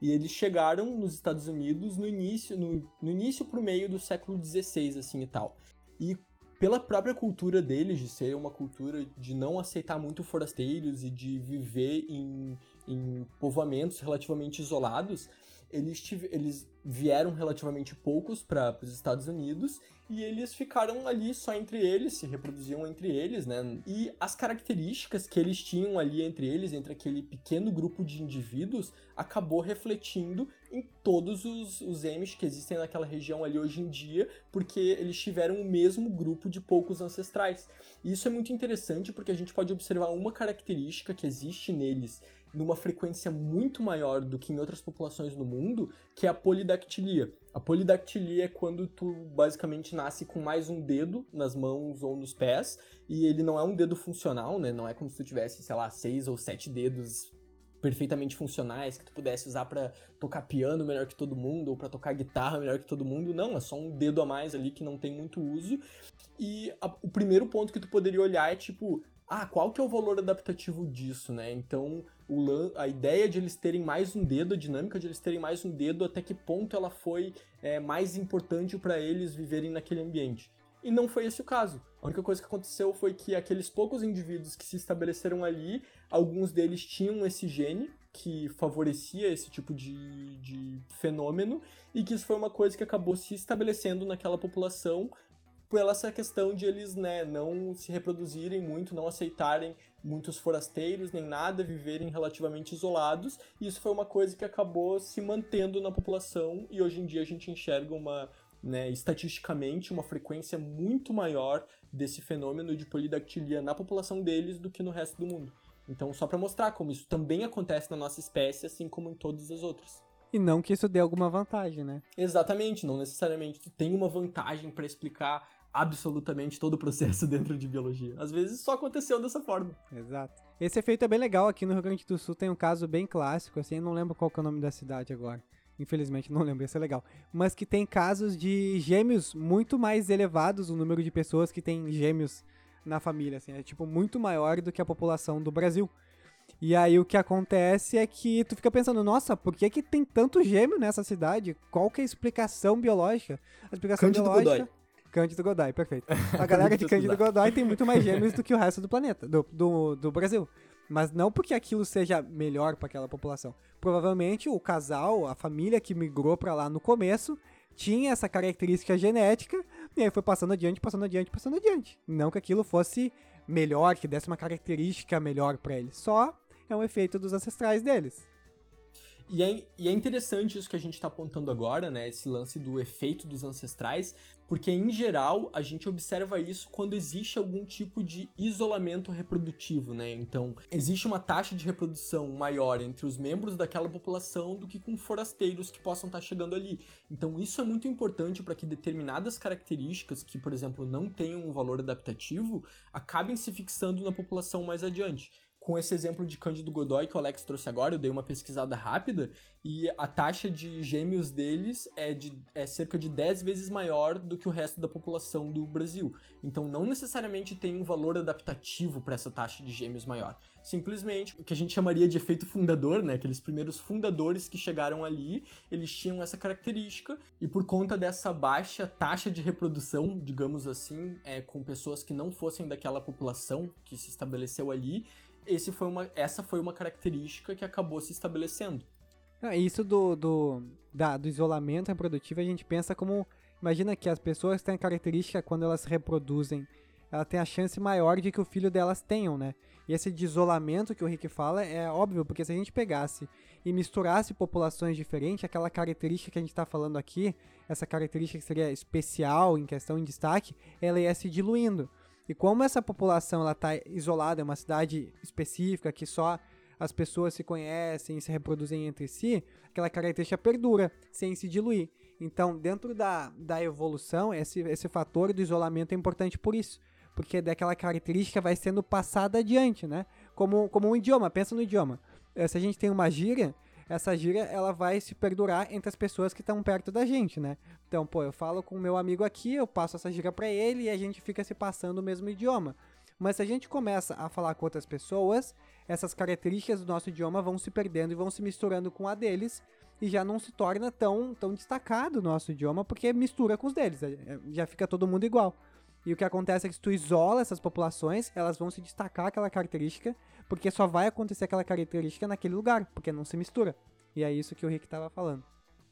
E eles chegaram nos Estados Unidos no início, no, no início pro meio do século XVI, assim e tal. E pela própria cultura deles, de ser uma cultura de não aceitar muito forasteiros e de viver em, em povoamentos relativamente isolados, eles, eles vieram relativamente poucos para os Estados Unidos e eles ficaram ali só entre eles, se reproduziam entre eles, né? E as características que eles tinham ali entre eles, entre aquele pequeno grupo de indivíduos, acabou refletindo em todos os, os Amish que existem naquela região ali hoje em dia, porque eles tiveram o mesmo grupo de poucos ancestrais. E isso é muito interessante porque a gente pode observar uma característica que existe neles numa frequência muito maior do que em outras populações no mundo, que é a polidactilia. A polidactilia é quando tu basicamente nasce com mais um dedo nas mãos ou nos pés, e ele não é um dedo funcional, né? Não é como se tu tivesse, sei lá, seis ou sete dedos perfeitamente funcionais que tu pudesse usar para tocar piano melhor que todo mundo ou para tocar guitarra melhor que todo mundo. Não, é só um dedo a mais ali que não tem muito uso. E a, o primeiro ponto que tu poderia olhar é tipo, ah, qual que é o valor adaptativo disso, né? Então, o, a ideia de eles terem mais um dedo, a dinâmica de eles terem mais um dedo, até que ponto ela foi é, mais importante para eles viverem naquele ambiente. e não foi esse o caso. A única coisa que aconteceu foi que aqueles poucos indivíduos que se estabeleceram ali, alguns deles tinham esse gene que favorecia esse tipo de, de fenômeno e que isso foi uma coisa que acabou se estabelecendo naquela população pela essa questão de eles né, não se reproduzirem muito, não aceitarem muitos forasteiros nem nada, viverem relativamente isolados. E isso foi uma coisa que acabou se mantendo na população e hoje em dia a gente enxerga uma, né, estatisticamente, uma frequência muito maior desse fenômeno de polidactilia na população deles do que no resto do mundo. Então, só para mostrar como isso também acontece na nossa espécie, assim como em todas as outras. E não que isso dê alguma vantagem, né? Exatamente, não necessariamente tu tem uma vantagem para explicar absolutamente todo o processo dentro de biologia. Às vezes só aconteceu dessa forma. Exato. Esse efeito é bem legal. Aqui no Rio Grande do Sul tem um caso bem clássico, assim, eu não lembro qual é o nome da cidade agora. Infelizmente não lembro, isso é legal. Mas que tem casos de gêmeos muito mais elevados, o número de pessoas que tem gêmeos na família, assim, é tipo muito maior do que a população do Brasil. E aí o que acontece é que tu fica pensando, nossa, por que que tem tanto gêmeo nessa cidade? Qual que é a explicação biológica? A explicação Cândido biológica... Godoy. Cândido Godoy, perfeito. A galera de Cândido Godoy tem muito mais gêmeos do que o resto do planeta, do, do, do Brasil. Mas não porque aquilo seja melhor para aquela população. Provavelmente o casal, a família que migrou para lá no começo, tinha essa característica genética e aí foi passando adiante, passando adiante, passando adiante. Não que aquilo fosse melhor, que desse uma característica melhor para eles. Só é um efeito dos ancestrais deles. E é, e é interessante isso que a gente está apontando agora, né? Esse lance do efeito dos ancestrais, porque em geral a gente observa isso quando existe algum tipo de isolamento reprodutivo, né? Então, existe uma taxa de reprodução maior entre os membros daquela população do que com forasteiros que possam estar tá chegando ali. Então, isso é muito importante para que determinadas características que, por exemplo, não tenham um valor adaptativo, acabem se fixando na população mais adiante com esse exemplo de Cândido Godoy que o Alex trouxe agora, eu dei uma pesquisada rápida e a taxa de gêmeos deles é, de, é cerca de 10 vezes maior do que o resto da população do Brasil. Então não necessariamente tem um valor adaptativo para essa taxa de gêmeos maior. Simplesmente o que a gente chamaria de efeito fundador, né? Aqueles primeiros fundadores que chegaram ali, eles tinham essa característica e por conta dessa baixa taxa de reprodução, digamos assim, é, com pessoas que não fossem daquela população que se estabeleceu ali, esse foi uma, essa foi uma característica que acabou se estabelecendo. Ah, isso do, do, da, do isolamento reprodutivo a gente pensa como. Imagina que as pessoas têm a característica quando elas se reproduzem, ela tem a chance maior de que o filho delas tenham, né? E esse de isolamento que o Rick fala é óbvio, porque se a gente pegasse e misturasse populações diferentes, aquela característica que a gente está falando aqui, essa característica que seria especial em questão de destaque, ela ia se diluindo. E como essa população ela está isolada, é uma cidade específica que só as pessoas se conhecem e se reproduzem entre si, aquela característica perdura, sem se diluir. Então, dentro da, da evolução, esse, esse fator do isolamento é importante por isso. Porque daquela característica vai sendo passada adiante, né? Como, como um idioma, pensa no idioma. Eh, se a gente tem uma gíria, essa gíria ela vai se perdurar entre as pessoas que estão perto da gente, né? Então, pô, eu falo com o meu amigo aqui, eu passo essa gíria para ele e a gente fica se passando o mesmo idioma. Mas se a gente começa a falar com outras pessoas, essas características do nosso idioma vão se perdendo e vão se misturando com a deles e já não se torna tão, tão destacado o nosso idioma porque mistura com os deles, é, é, já fica todo mundo igual. E o que acontece é que se tu isola essas populações, elas vão se destacar aquela característica, porque só vai acontecer aquela característica naquele lugar, porque não se mistura. E é isso que o Rick estava falando.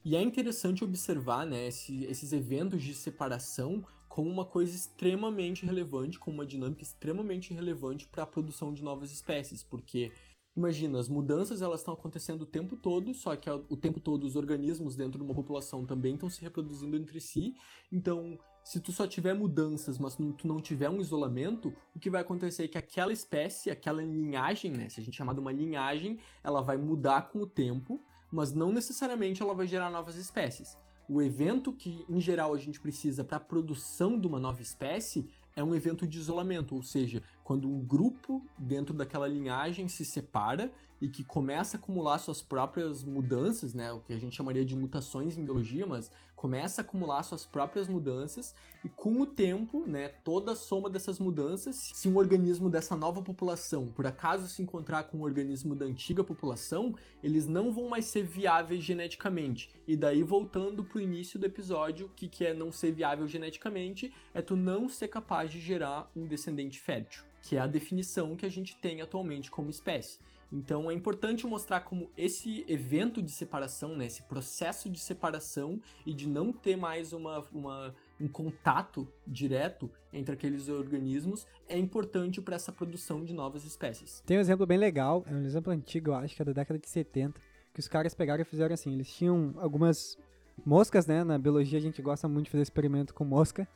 E é interessante observar né, esse, esses eventos de separação como uma coisa extremamente relevante, como uma dinâmica extremamente relevante para a produção de novas espécies, porque imagina, as mudanças elas estão acontecendo o tempo todo, só que o tempo todo os organismos dentro de uma população também estão se reproduzindo entre si, então se tu só tiver mudanças, mas tu não tiver um isolamento, o que vai acontecer é que aquela espécie, aquela linhagem, né, se a gente chamar de uma linhagem, ela vai mudar com o tempo, mas não necessariamente ela vai gerar novas espécies. O evento que, em geral, a gente precisa para a produção de uma nova espécie é um evento de isolamento, ou seja, quando um grupo dentro daquela linhagem se separa e que começa a acumular suas próprias mudanças, né, o que a gente chamaria de mutações em biologia, mas começa a acumular suas próprias mudanças e com o tempo, né, toda a soma dessas mudanças, se um organismo dessa nova população por acaso se encontrar com um organismo da antiga população, eles não vão mais ser viáveis geneticamente. E daí voltando para o início do episódio, o que, que é não ser viável geneticamente? É tu não ser capaz de gerar um descendente fértil que é a definição que a gente tem atualmente como espécie. Então é importante mostrar como esse evento de separação, né, esse processo de separação e de não ter mais uma, uma um contato direto entre aqueles organismos é importante para essa produção de novas espécies. Tem um exemplo bem legal, é um exemplo antigo, eu acho que é da década de 70, que os caras pegaram e fizeram assim, eles tinham algumas moscas, né, na biologia a gente gosta muito de fazer experimento com mosca,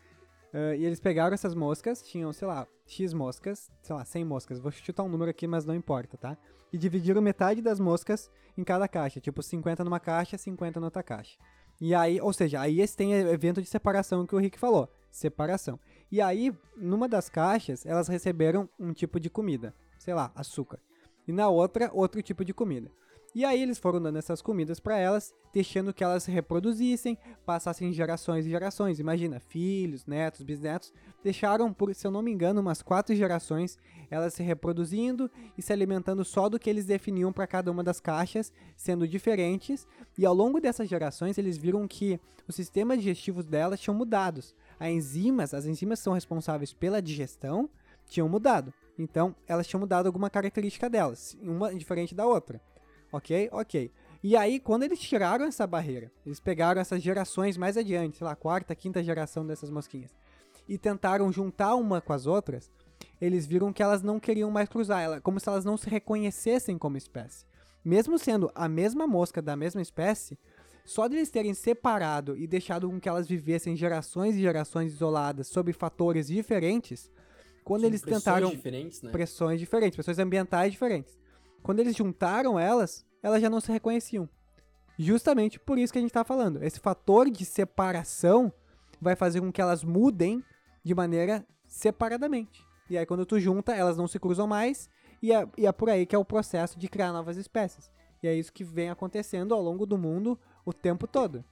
Uh, e eles pegaram essas moscas, tinham, sei lá, X moscas, sei lá, 100 moscas, vou chutar um número aqui, mas não importa, tá? E dividiram metade das moscas em cada caixa, tipo 50 numa caixa, 50 na outra caixa. E aí, ou seja, aí esse tem evento de separação que o Rick falou, separação. E aí, numa das caixas, elas receberam um tipo de comida, sei lá, açúcar. E na outra, outro tipo de comida. E aí eles foram dando essas comidas para elas, deixando que elas se reproduzissem, passassem gerações e gerações. Imagina, filhos, netos, bisnetos, deixaram por, se eu não me engano, umas quatro gerações, elas se reproduzindo e se alimentando só do que eles definiam para cada uma das caixas, sendo diferentes. E ao longo dessas gerações, eles viram que os sistemas digestivos delas tinham mudado. As enzimas, as enzimas são responsáveis pela digestão, tinham mudado. Então, elas tinham mudado alguma característica delas, uma diferente da outra. Ok? Ok. E aí, quando eles tiraram essa barreira, eles pegaram essas gerações mais adiante, sei lá, quarta, quinta geração dessas mosquinhas, e tentaram juntar uma com as outras, eles viram que elas não queriam mais cruzar, ela, como se elas não se reconhecessem como espécie. Mesmo sendo a mesma mosca da mesma espécie, só de eles terem separado e deixado com que elas vivessem gerações e gerações isoladas sob fatores diferentes, quando eles pressões tentaram diferentes, né? pressões diferentes, pressões ambientais diferentes. Quando eles juntaram elas, elas já não se reconheciam. Justamente por isso que a gente está falando. Esse fator de separação vai fazer com que elas mudem de maneira separadamente. E aí, quando tu junta, elas não se cruzam mais, e é, e é por aí que é o processo de criar novas espécies. E é isso que vem acontecendo ao longo do mundo o tempo todo.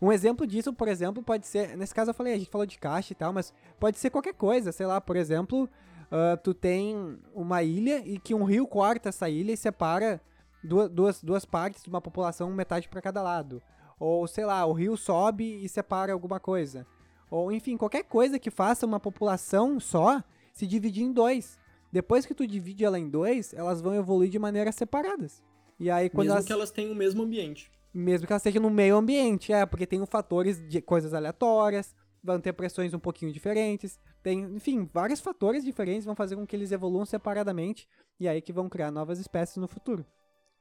Um exemplo disso, por exemplo, pode ser. Nesse caso eu falei, a gente falou de caixa e tal, mas pode ser qualquer coisa. Sei lá, por exemplo, uh, tu tem uma ilha e que um rio corta essa ilha e separa duas, duas, duas partes de uma população, metade para cada lado. Ou, sei lá, o rio sobe e separa alguma coisa. Ou, enfim, qualquer coisa que faça uma população só se dividir em dois. Depois que tu divide ela em dois, elas vão evoluir de maneiras separadas. E aí, quando Mesmo elas... que elas tenham o mesmo ambiente. Mesmo que elas estejam no meio ambiente, é, porque tem fatores de coisas aleatórias, vão ter pressões um pouquinho diferentes, tem, enfim, vários fatores diferentes vão fazer com que eles evoluam separadamente, e aí que vão criar novas espécies no futuro.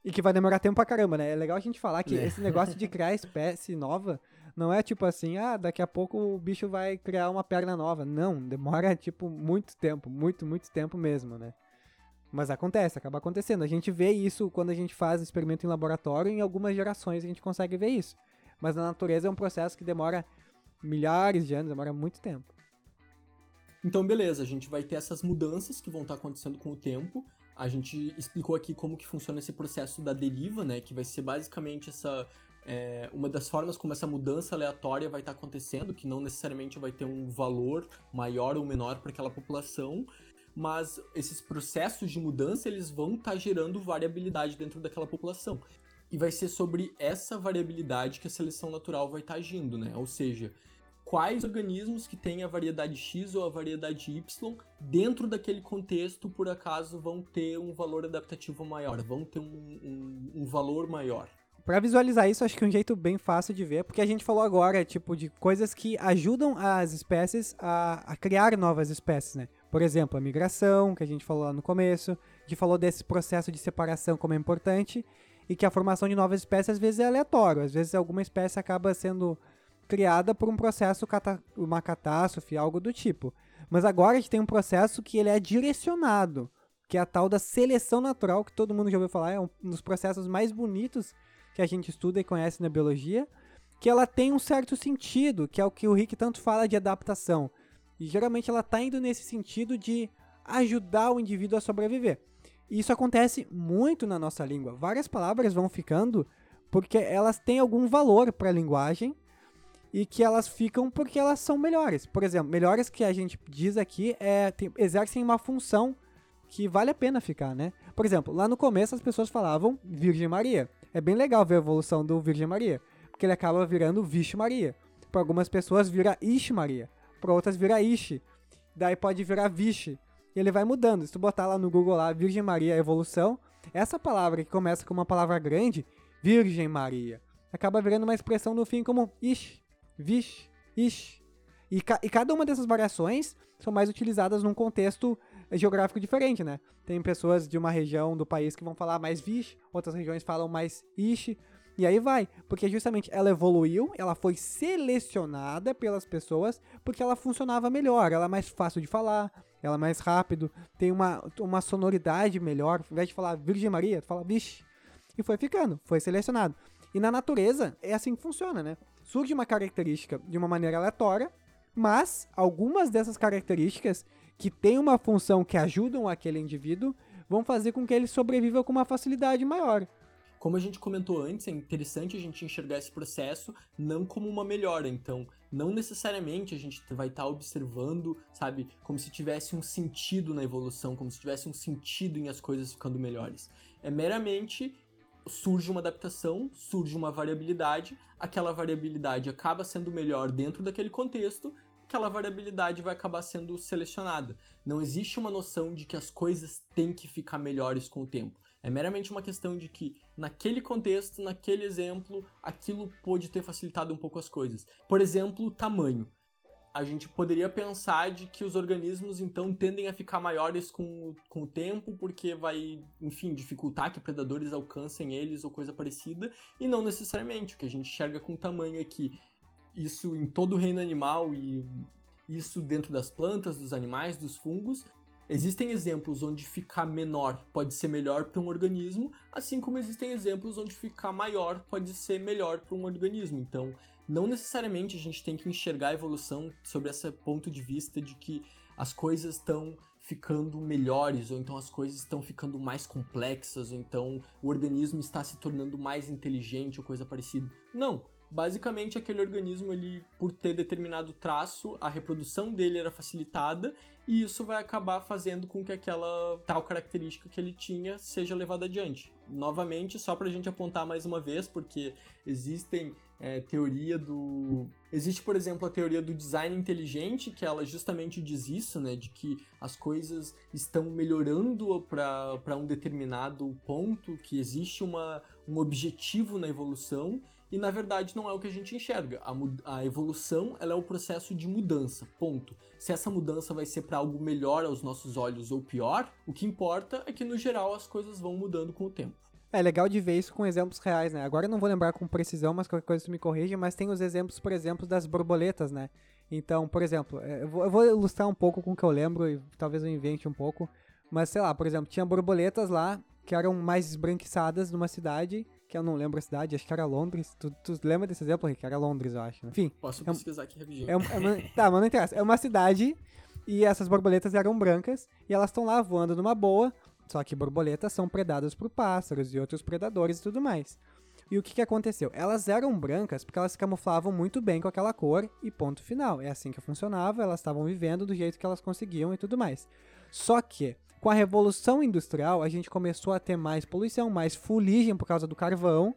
E que vai demorar tempo pra caramba, né? É legal a gente falar que é. esse negócio de criar espécie nova não é tipo assim, ah, daqui a pouco o bicho vai criar uma perna nova. Não, demora tipo muito tempo, muito, muito tempo mesmo, né? Mas acontece, acaba acontecendo. A gente vê isso quando a gente faz experimento em laboratório, em algumas gerações a gente consegue ver isso. Mas na natureza é um processo que demora milhares de anos, demora muito tempo. Então, beleza, a gente vai ter essas mudanças que vão estar acontecendo com o tempo, a gente explicou aqui como que funciona esse processo da deriva, né? Que vai ser basicamente essa é, uma das formas como essa mudança aleatória vai estar acontecendo, que não necessariamente vai ter um valor maior ou menor para aquela população, mas esses processos de mudança eles vão estar gerando variabilidade dentro daquela população. E vai ser sobre essa variabilidade que a seleção natural vai estar agindo, né? Ou seja, quais organismos que têm a variedade X ou a variedade Y dentro daquele contexto, por acaso, vão ter um valor adaptativo maior, vão ter um, um, um valor maior. Para visualizar isso, acho que um jeito bem fácil de ver, porque a gente falou agora, tipo, de coisas que ajudam as espécies a, a criar novas espécies, né? Por exemplo, a migração, que a gente falou lá no começo, a gente falou desse processo de separação como é importante, e que a formação de novas espécies às vezes é aleatório, às vezes alguma espécie acaba sendo criada por um processo, uma catástrofe, algo do tipo. Mas agora a gente tem um processo que ele é direcionado, que é a tal da seleção natural, que todo mundo já ouviu falar, é um dos processos mais bonitos que a gente estuda e conhece na biologia, que ela tem um certo sentido, que é o que o Rick tanto fala de adaptação. E geralmente ela está indo nesse sentido de ajudar o indivíduo a sobreviver. E isso acontece muito na nossa língua. Várias palavras vão ficando porque elas têm algum valor para a linguagem e que elas ficam porque elas são melhores. Por exemplo, melhores que a gente diz aqui é tem, exercem uma função que vale a pena ficar, né? Por exemplo, lá no começo as pessoas falavam Virgem Maria. É bem legal ver a evolução do Virgem Maria, porque ele acaba virando Vixe Maria. Para algumas pessoas vira Ish Maria, para outras vira Ish. Daí pode virar Vixe. E ele vai mudando. Se tu botar lá no Google lá Virgem Maria evolução, essa palavra que começa com uma palavra grande, Virgem Maria, acaba virando uma expressão no fim como Ish, Vixe, Ish. E, ca e cada uma dessas variações são mais utilizadas num contexto geográfico diferente, né? Tem pessoas de uma região do país que vão falar mais vish, outras regiões falam mais ish, e aí vai, porque justamente ela evoluiu, ela foi selecionada pelas pessoas porque ela funcionava melhor, ela é mais fácil de falar, ela é mais rápido, tem uma, uma sonoridade melhor, ao invés de falar Virgem Maria, tu fala vixe. E foi ficando, foi selecionado. E na natureza é assim que funciona, né? Surge uma característica de uma maneira aleatória, mas algumas dessas características que têm uma função que ajudam aquele indivíduo vão fazer com que ele sobreviva com uma facilidade maior. Como a gente comentou antes, é interessante a gente enxergar esse processo não como uma melhora. Então, não necessariamente a gente vai estar tá observando, sabe, como se tivesse um sentido na evolução, como se tivesse um sentido em as coisas ficando melhores. É meramente surge uma adaptação, surge uma variabilidade, aquela variabilidade acaba sendo melhor dentro daquele contexto aquela variabilidade vai acabar sendo selecionada. Não existe uma noção de que as coisas têm que ficar melhores com o tempo. É meramente uma questão de que, naquele contexto, naquele exemplo, aquilo pode ter facilitado um pouco as coisas. Por exemplo, tamanho. A gente poderia pensar de que os organismos então tendem a ficar maiores com, com o tempo, porque vai, enfim, dificultar que predadores alcancem eles ou coisa parecida, e não necessariamente. O que a gente enxerga com tamanho é que isso em todo o reino animal e isso dentro das plantas, dos animais, dos fungos. Existem exemplos onde ficar menor pode ser melhor para um organismo, assim como existem exemplos onde ficar maior pode ser melhor para um organismo. Então, não necessariamente a gente tem que enxergar a evolução sobre esse ponto de vista de que as coisas estão ficando melhores, ou então as coisas estão ficando mais complexas, ou então o organismo está se tornando mais inteligente ou coisa parecida. Não, basicamente aquele organismo ele por ter determinado traço a reprodução dele era facilitada e isso vai acabar fazendo com que aquela tal característica que ele tinha seja levada adiante. Novamente só para a gente apontar mais uma vez porque existem é, teoria do existe por exemplo a teoria do design inteligente que ela justamente diz isso né de que as coisas estão melhorando para um determinado ponto que existe uma, um objetivo na evolução e na verdade não é o que a gente enxerga. A, a evolução ela é o processo de mudança, ponto. Se essa mudança vai ser para algo melhor aos nossos olhos ou pior, o que importa é que no geral as coisas vão mudando com o tempo. É legal de ver isso com exemplos reais, né? Agora eu não vou lembrar com precisão, mas qualquer coisa tu me corrige, mas tem os exemplos, por exemplo, das borboletas, né? Então, por exemplo, é, eu vou, eu vou ilustrar um pouco com o que eu lembro e talvez eu invente um pouco, mas sei lá, por exemplo, tinha borboletas lá que eram mais esbranquiçadas numa cidade que eu não lembro a cidade, acho que era Londres. Tu, tu lembra desse exemplo, Rick? Era Londres, eu acho. Né? Enfim. Posso é, pesquisar aqui rapidinho. É, é uma, tá, mas não interessa. É uma cidade e essas borboletas eram brancas e elas estão lá voando numa boa. Só que borboletas são predadas por pássaros e outros predadores e tudo mais. E o que, que aconteceu? Elas eram brancas porque elas se camuflavam muito bem com aquela cor e ponto final. É assim que funcionava, elas estavam vivendo do jeito que elas conseguiam e tudo mais. Só que com a Revolução Industrial, a gente começou a ter mais poluição, mais fuligem por causa do carvão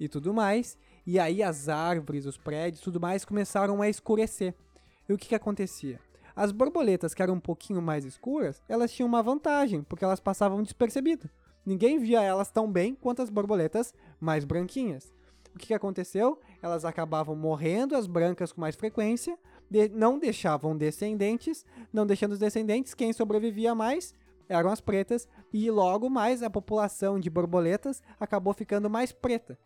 e tudo mais. E aí as árvores, os prédios, tudo mais começaram a escurecer. E o que, que acontecia? As borboletas que eram um pouquinho mais escuras, elas tinham uma vantagem, porque elas passavam despercebidas. Ninguém via elas tão bem quanto as borboletas mais branquinhas. O que, que aconteceu? Elas acabavam morrendo, as brancas com mais frequência, de não deixavam descendentes, não deixando os descendentes, quem sobrevivia mais eram as pretas, e logo mais a população de borboletas acabou ficando mais preta.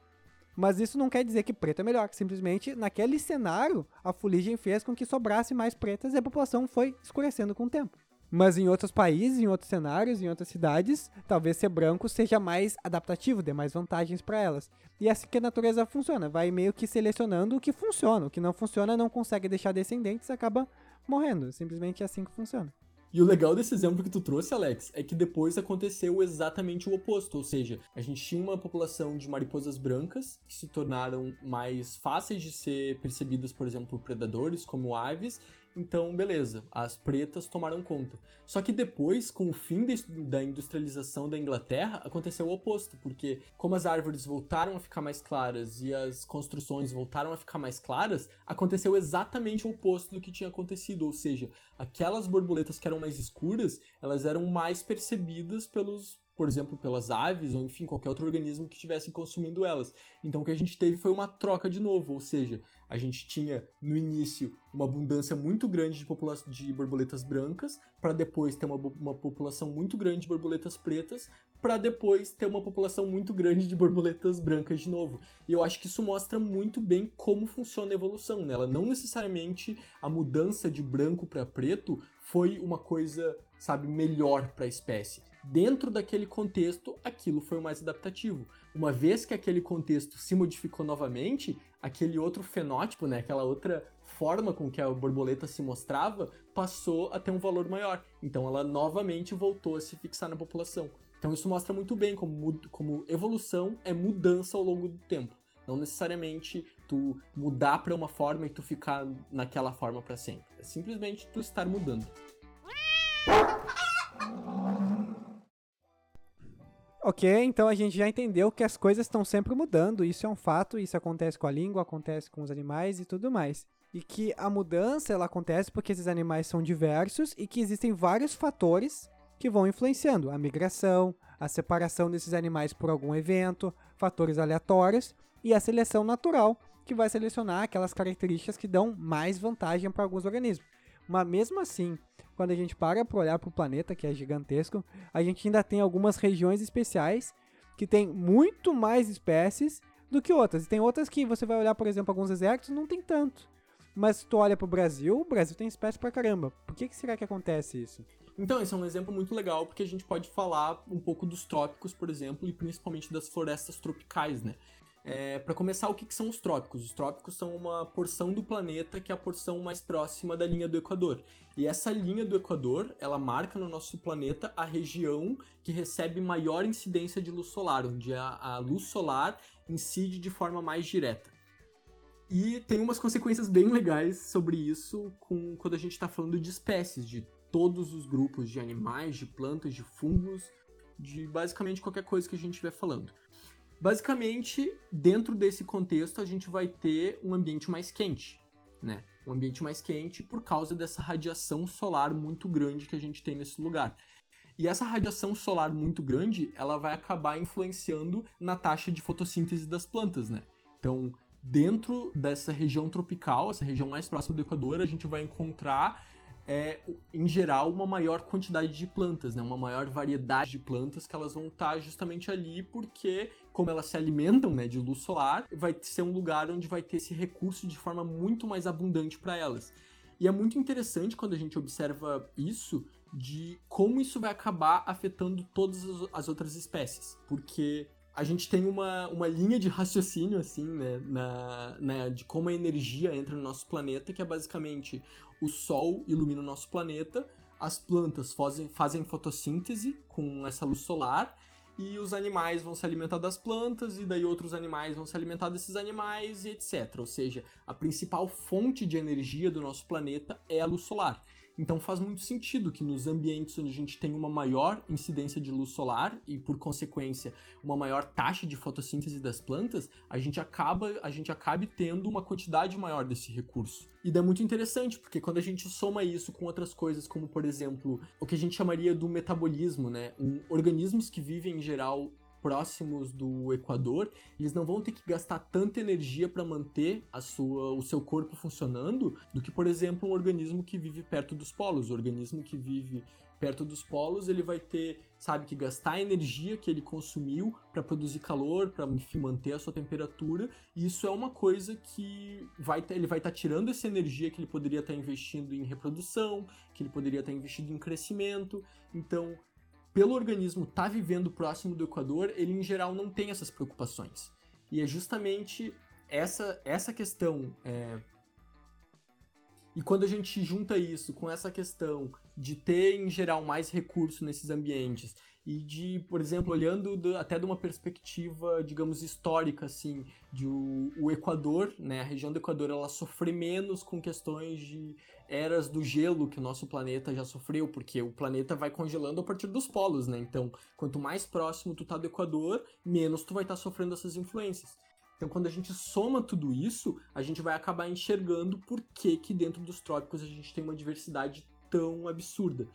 Mas isso não quer dizer que preto é melhor, simplesmente naquele cenário a fuligem fez com que sobrasse mais pretas e a população foi escurecendo com o tempo. Mas em outros países, em outros cenários, em outras cidades, talvez ser branco seja mais adaptativo, dê mais vantagens para elas. E é assim que a natureza funciona, vai meio que selecionando o que funciona, o que não funciona não consegue deixar descendentes, acaba morrendo. Simplesmente é assim que funciona. E o legal desse exemplo que tu trouxe, Alex, é que depois aconteceu exatamente o oposto, ou seja, a gente tinha uma população de mariposas brancas que se tornaram mais fáceis de ser percebidas, por exemplo, por predadores, como aves, então, beleza, as pretas tomaram conta. Só que depois, com o fim de, da industrialização da Inglaterra, aconteceu o oposto, porque como as árvores voltaram a ficar mais claras e as construções voltaram a ficar mais claras, aconteceu exatamente o oposto do que tinha acontecido, ou seja, aquelas borboletas que eram mais escuras, elas eram mais percebidas pelos por exemplo, pelas aves ou enfim, qualquer outro organismo que estivesse consumindo elas. Então o que a gente teve foi uma troca de novo, ou seja, a gente tinha no início uma abundância muito grande de, de borboletas brancas, para depois ter uma, uma população muito grande de borboletas pretas, para depois ter uma população muito grande de borboletas brancas de novo. E eu acho que isso mostra muito bem como funciona a evolução, né? Ela não necessariamente a mudança de branco para preto foi uma coisa, sabe, melhor para a espécie dentro daquele contexto, aquilo foi o mais adaptativo. Uma vez que aquele contexto se modificou novamente, aquele outro fenótipo, né, aquela outra forma com que a borboleta se mostrava, passou a ter um valor maior. Então ela novamente voltou a se fixar na população. Então isso mostra muito bem como, como evolução é mudança ao longo do tempo. Não necessariamente tu mudar para uma forma e tu ficar naquela forma para sempre. É simplesmente tu estar mudando. Ok, então a gente já entendeu que as coisas estão sempre mudando, isso é um fato, isso acontece com a língua, acontece com os animais e tudo mais. E que a mudança ela acontece porque esses animais são diversos e que existem vários fatores que vão influenciando a migração, a separação desses animais por algum evento, fatores aleatórios e a seleção natural, que vai selecionar aquelas características que dão mais vantagem para alguns organismos. Mas mesmo assim, quando a gente para para olhar para o planeta, que é gigantesco, a gente ainda tem algumas regiões especiais que tem muito mais espécies do que outras. E tem outras que você vai olhar, por exemplo, alguns desertos, não tem tanto. Mas se tu olha para o Brasil, o Brasil tem espécies pra caramba. Por que, que será que acontece isso? Então, esse é um exemplo muito legal, porque a gente pode falar um pouco dos trópicos, por exemplo, e principalmente das florestas tropicais, né? É, para começar, o que, que, são os trópicos? Os trópicos são uma porção do planeta que é a porção mais próxima da linha do Equador. E essa linha do Equador, ela marca no nosso planeta a região que recebe maior incidência de luz solar, onde a, a luz solar incide de forma mais direta. E tem umas consequências bem legais sobre isso com, quando a gente está falando de espécies, de todos os grupos de animais, de plantas, de fungos, de basicamente qualquer coisa que a gente estiver falando. Basicamente, dentro desse contexto, a gente vai ter um ambiente mais quente, né? Um ambiente mais quente por causa dessa radiação solar muito grande que a gente tem nesse lugar. E essa radiação solar muito grande, ela vai acabar influenciando na taxa de fotossíntese das plantas, né? Então, dentro dessa região tropical, essa região mais próxima do Equador, a gente vai encontrar é, em geral, uma maior quantidade de plantas, né? uma maior variedade de plantas que elas vão estar justamente ali porque, como elas se alimentam né, de luz solar, vai ser um lugar onde vai ter esse recurso de forma muito mais abundante para elas. E é muito interessante quando a gente observa isso, de como isso vai acabar afetando todas as outras espécies. Porque a gente tem uma, uma linha de raciocínio, assim, né, na, na, de como a energia entra no nosso planeta, que é basicamente o Sol ilumina o nosso planeta, as plantas fazem, fazem fotossíntese com essa luz solar, e os animais vão se alimentar das plantas, e daí outros animais vão se alimentar desses animais, e etc. Ou seja, a principal fonte de energia do nosso planeta é a luz solar. Então faz muito sentido que nos ambientes onde a gente tem uma maior incidência de luz solar e por consequência uma maior taxa de fotossíntese das plantas, a gente acaba a gente acabe tendo uma quantidade maior desse recurso. E é muito interessante, porque quando a gente soma isso com outras coisas, como por exemplo, o que a gente chamaria do metabolismo, né? Um, organismos que vivem em geral próximos do Equador, eles não vão ter que gastar tanta energia para manter a sua, o seu corpo funcionando do que, por exemplo, um organismo que vive perto dos polos. O organismo que vive perto dos polos, ele vai ter, sabe, que gastar a energia que ele consumiu para produzir calor, para manter a sua temperatura. E isso é uma coisa que vai ele vai estar tá tirando essa energia que ele poderia estar tá investindo em reprodução, que ele poderia estar tá investindo em crescimento. Então, pelo organismo estar tá vivendo próximo do Equador, ele em geral não tem essas preocupações. E é justamente essa, essa questão é, E quando a gente junta isso com essa questão de ter, em geral, mais recurso nesses ambientes e de, por exemplo, olhando do, até de uma perspectiva, digamos, histórica, assim, de o, o, Equador, né, a região do Equador, ela sofre menos com questões de eras do gelo que o nosso planeta já sofreu, porque o planeta vai congelando a partir dos polos, né, então, quanto mais próximo tu tá do Equador, menos tu vai estar tá sofrendo essas influências. Então, quando a gente soma tudo isso, a gente vai acabar enxergando por que, que dentro dos trópicos a gente tem uma diversidade tão absurda.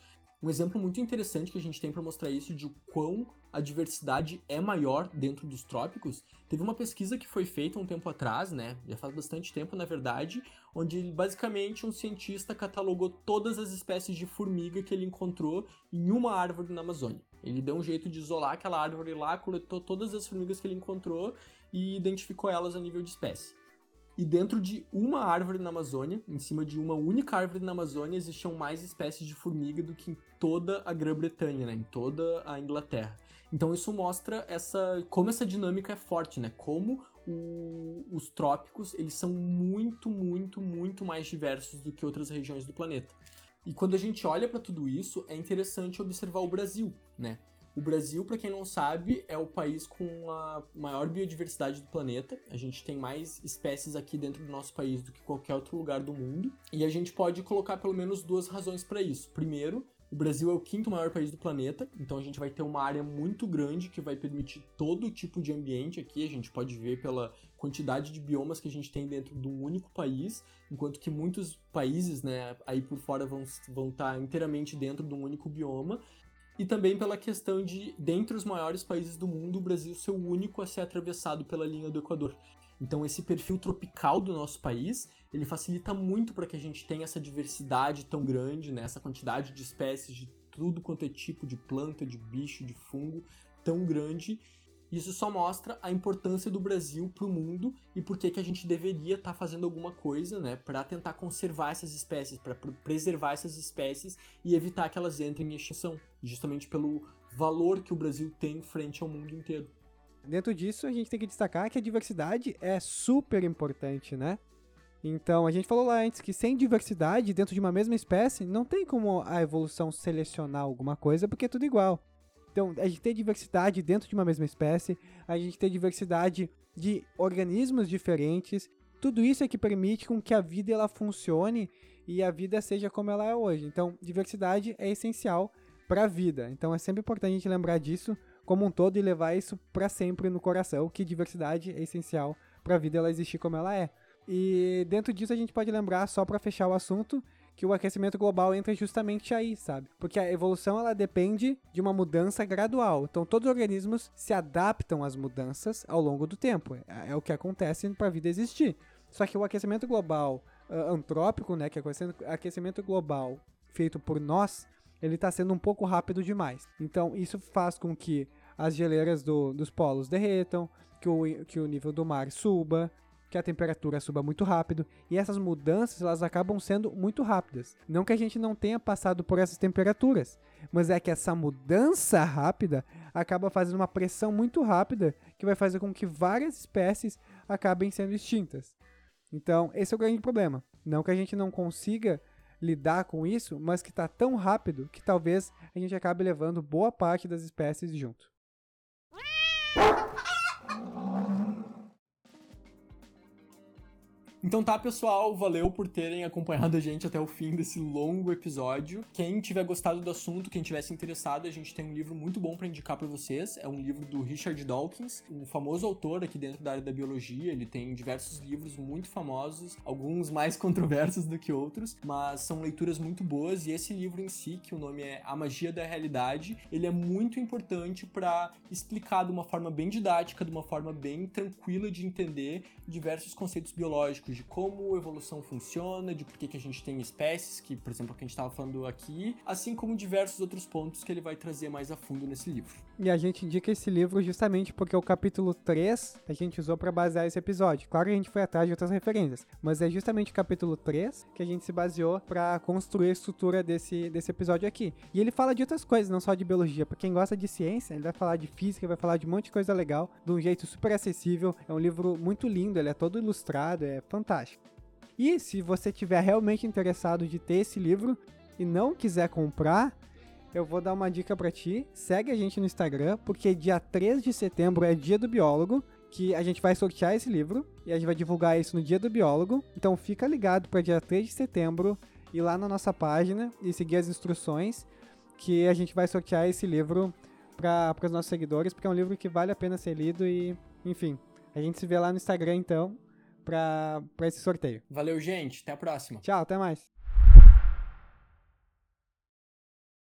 Um exemplo muito interessante que a gente tem para mostrar isso de quão a diversidade é maior dentro dos trópicos, teve uma pesquisa que foi feita um tempo atrás, né? Já faz bastante tempo, na verdade, onde basicamente um cientista catalogou todas as espécies de formiga que ele encontrou em uma árvore na Amazônia. Ele deu um jeito de isolar aquela árvore lá, coletou todas as formigas que ele encontrou e identificou elas a nível de espécie. E dentro de uma árvore na Amazônia, em cima de uma única árvore na Amazônia, existiam mais espécies de formiga do que em toda a Grã-Bretanha, né? em toda a Inglaterra. Então isso mostra essa como essa dinâmica é forte, né? Como o, os trópicos eles são muito, muito, muito mais diversos do que outras regiões do planeta. E quando a gente olha para tudo isso, é interessante observar o Brasil, né? O Brasil, para quem não sabe, é o país com a maior biodiversidade do planeta. A gente tem mais espécies aqui dentro do nosso país do que qualquer outro lugar do mundo. E a gente pode colocar pelo menos duas razões para isso. Primeiro, o Brasil é o quinto maior país do planeta, então a gente vai ter uma área muito grande que vai permitir todo tipo de ambiente aqui. A gente pode ver pela quantidade de biomas que a gente tem dentro de um único país, enquanto que muitos países, né, aí por fora vão, vão estar inteiramente dentro de um único bioma e também pela questão de, dentre os maiores países do mundo, o Brasil ser o único a ser atravessado pela linha do Equador. Então esse perfil tropical do nosso país, ele facilita muito para que a gente tenha essa diversidade tão grande, né? essa quantidade de espécies de tudo quanto é tipo de planta, de bicho, de fungo tão grande isso só mostra a importância do Brasil para o mundo e por que a gente deveria estar tá fazendo alguma coisa, né, para tentar conservar essas espécies, para preservar essas espécies e evitar que elas entrem em extinção, justamente pelo valor que o Brasil tem frente ao mundo inteiro. Dentro disso, a gente tem que destacar que a diversidade é super importante, né? Então, a gente falou lá antes que sem diversidade dentro de uma mesma espécie, não tem como a evolução selecionar alguma coisa porque é tudo igual. Então, a gente tem diversidade dentro de uma mesma espécie, a gente tem diversidade de organismos diferentes. Tudo isso é que permite com que a vida ela funcione e a vida seja como ela é hoje. Então, diversidade é essencial para a vida. Então, é sempre importante a gente lembrar disso como um todo e levar isso para sempre no coração, que diversidade é essencial para a vida ela existir como ela é. E dentro disso a gente pode lembrar só para fechar o assunto que o aquecimento global entra justamente aí, sabe? Porque a evolução ela depende de uma mudança gradual. Então todos os organismos se adaptam às mudanças ao longo do tempo. É, é o que acontece para a vida existir. Só que o aquecimento global uh, antrópico, né, que é o aquecimento global feito por nós, ele está sendo um pouco rápido demais. Então isso faz com que as geleiras do, dos polos derretam, que o, que o nível do mar suba, que a temperatura suba muito rápido e essas mudanças elas acabam sendo muito rápidas. Não que a gente não tenha passado por essas temperaturas, mas é que essa mudança rápida acaba fazendo uma pressão muito rápida que vai fazer com que várias espécies acabem sendo extintas. Então, esse é o grande problema. Não que a gente não consiga lidar com isso, mas que está tão rápido que talvez a gente acabe levando boa parte das espécies junto. Então tá, pessoal, valeu por terem acompanhado a gente até o fim desse longo episódio. Quem tiver gostado do assunto, quem tivesse interessado, a gente tem um livro muito bom para indicar para vocês. É um livro do Richard Dawkins, um famoso autor aqui dentro da área da biologia. Ele tem diversos livros muito famosos, alguns mais controversos do que outros, mas são leituras muito boas. E esse livro em si, que o nome é A Magia da Realidade, ele é muito importante para explicar de uma forma bem didática, de uma forma bem tranquila de entender diversos conceitos biológicos de como a evolução funciona, de por que, a gente tem espécies, que, por exemplo, que a gente estava falando aqui, assim como diversos outros pontos que ele vai trazer mais a fundo nesse livro. E a gente indica esse livro justamente porque o capítulo 3 a gente usou para basear esse episódio. Claro que a gente foi atrás de outras referências, mas é justamente o capítulo 3 que a gente se baseou para construir a estrutura desse, desse episódio aqui. E ele fala de outras coisas, não só de biologia. Para quem gosta de ciência, ele vai falar de física, vai falar de um monte de coisa legal, de um jeito super acessível. É um livro muito lindo, ele é todo ilustrado, é fantástico. E se você tiver realmente interessado de ter esse livro e não quiser comprar, eu vou dar uma dica para ti. Segue a gente no Instagram, porque dia 3 de setembro é dia do biólogo, que a gente vai sortear esse livro e a gente vai divulgar isso no dia do biólogo. Então fica ligado para dia 3 de setembro ir lá na nossa página e seguir as instruções que a gente vai sortear esse livro para os nossos seguidores, porque é um livro que vale a pena ser lido e, enfim, a gente se vê lá no Instagram então para esse sorteio. Valeu, gente. Até a próxima. Tchau, até mais.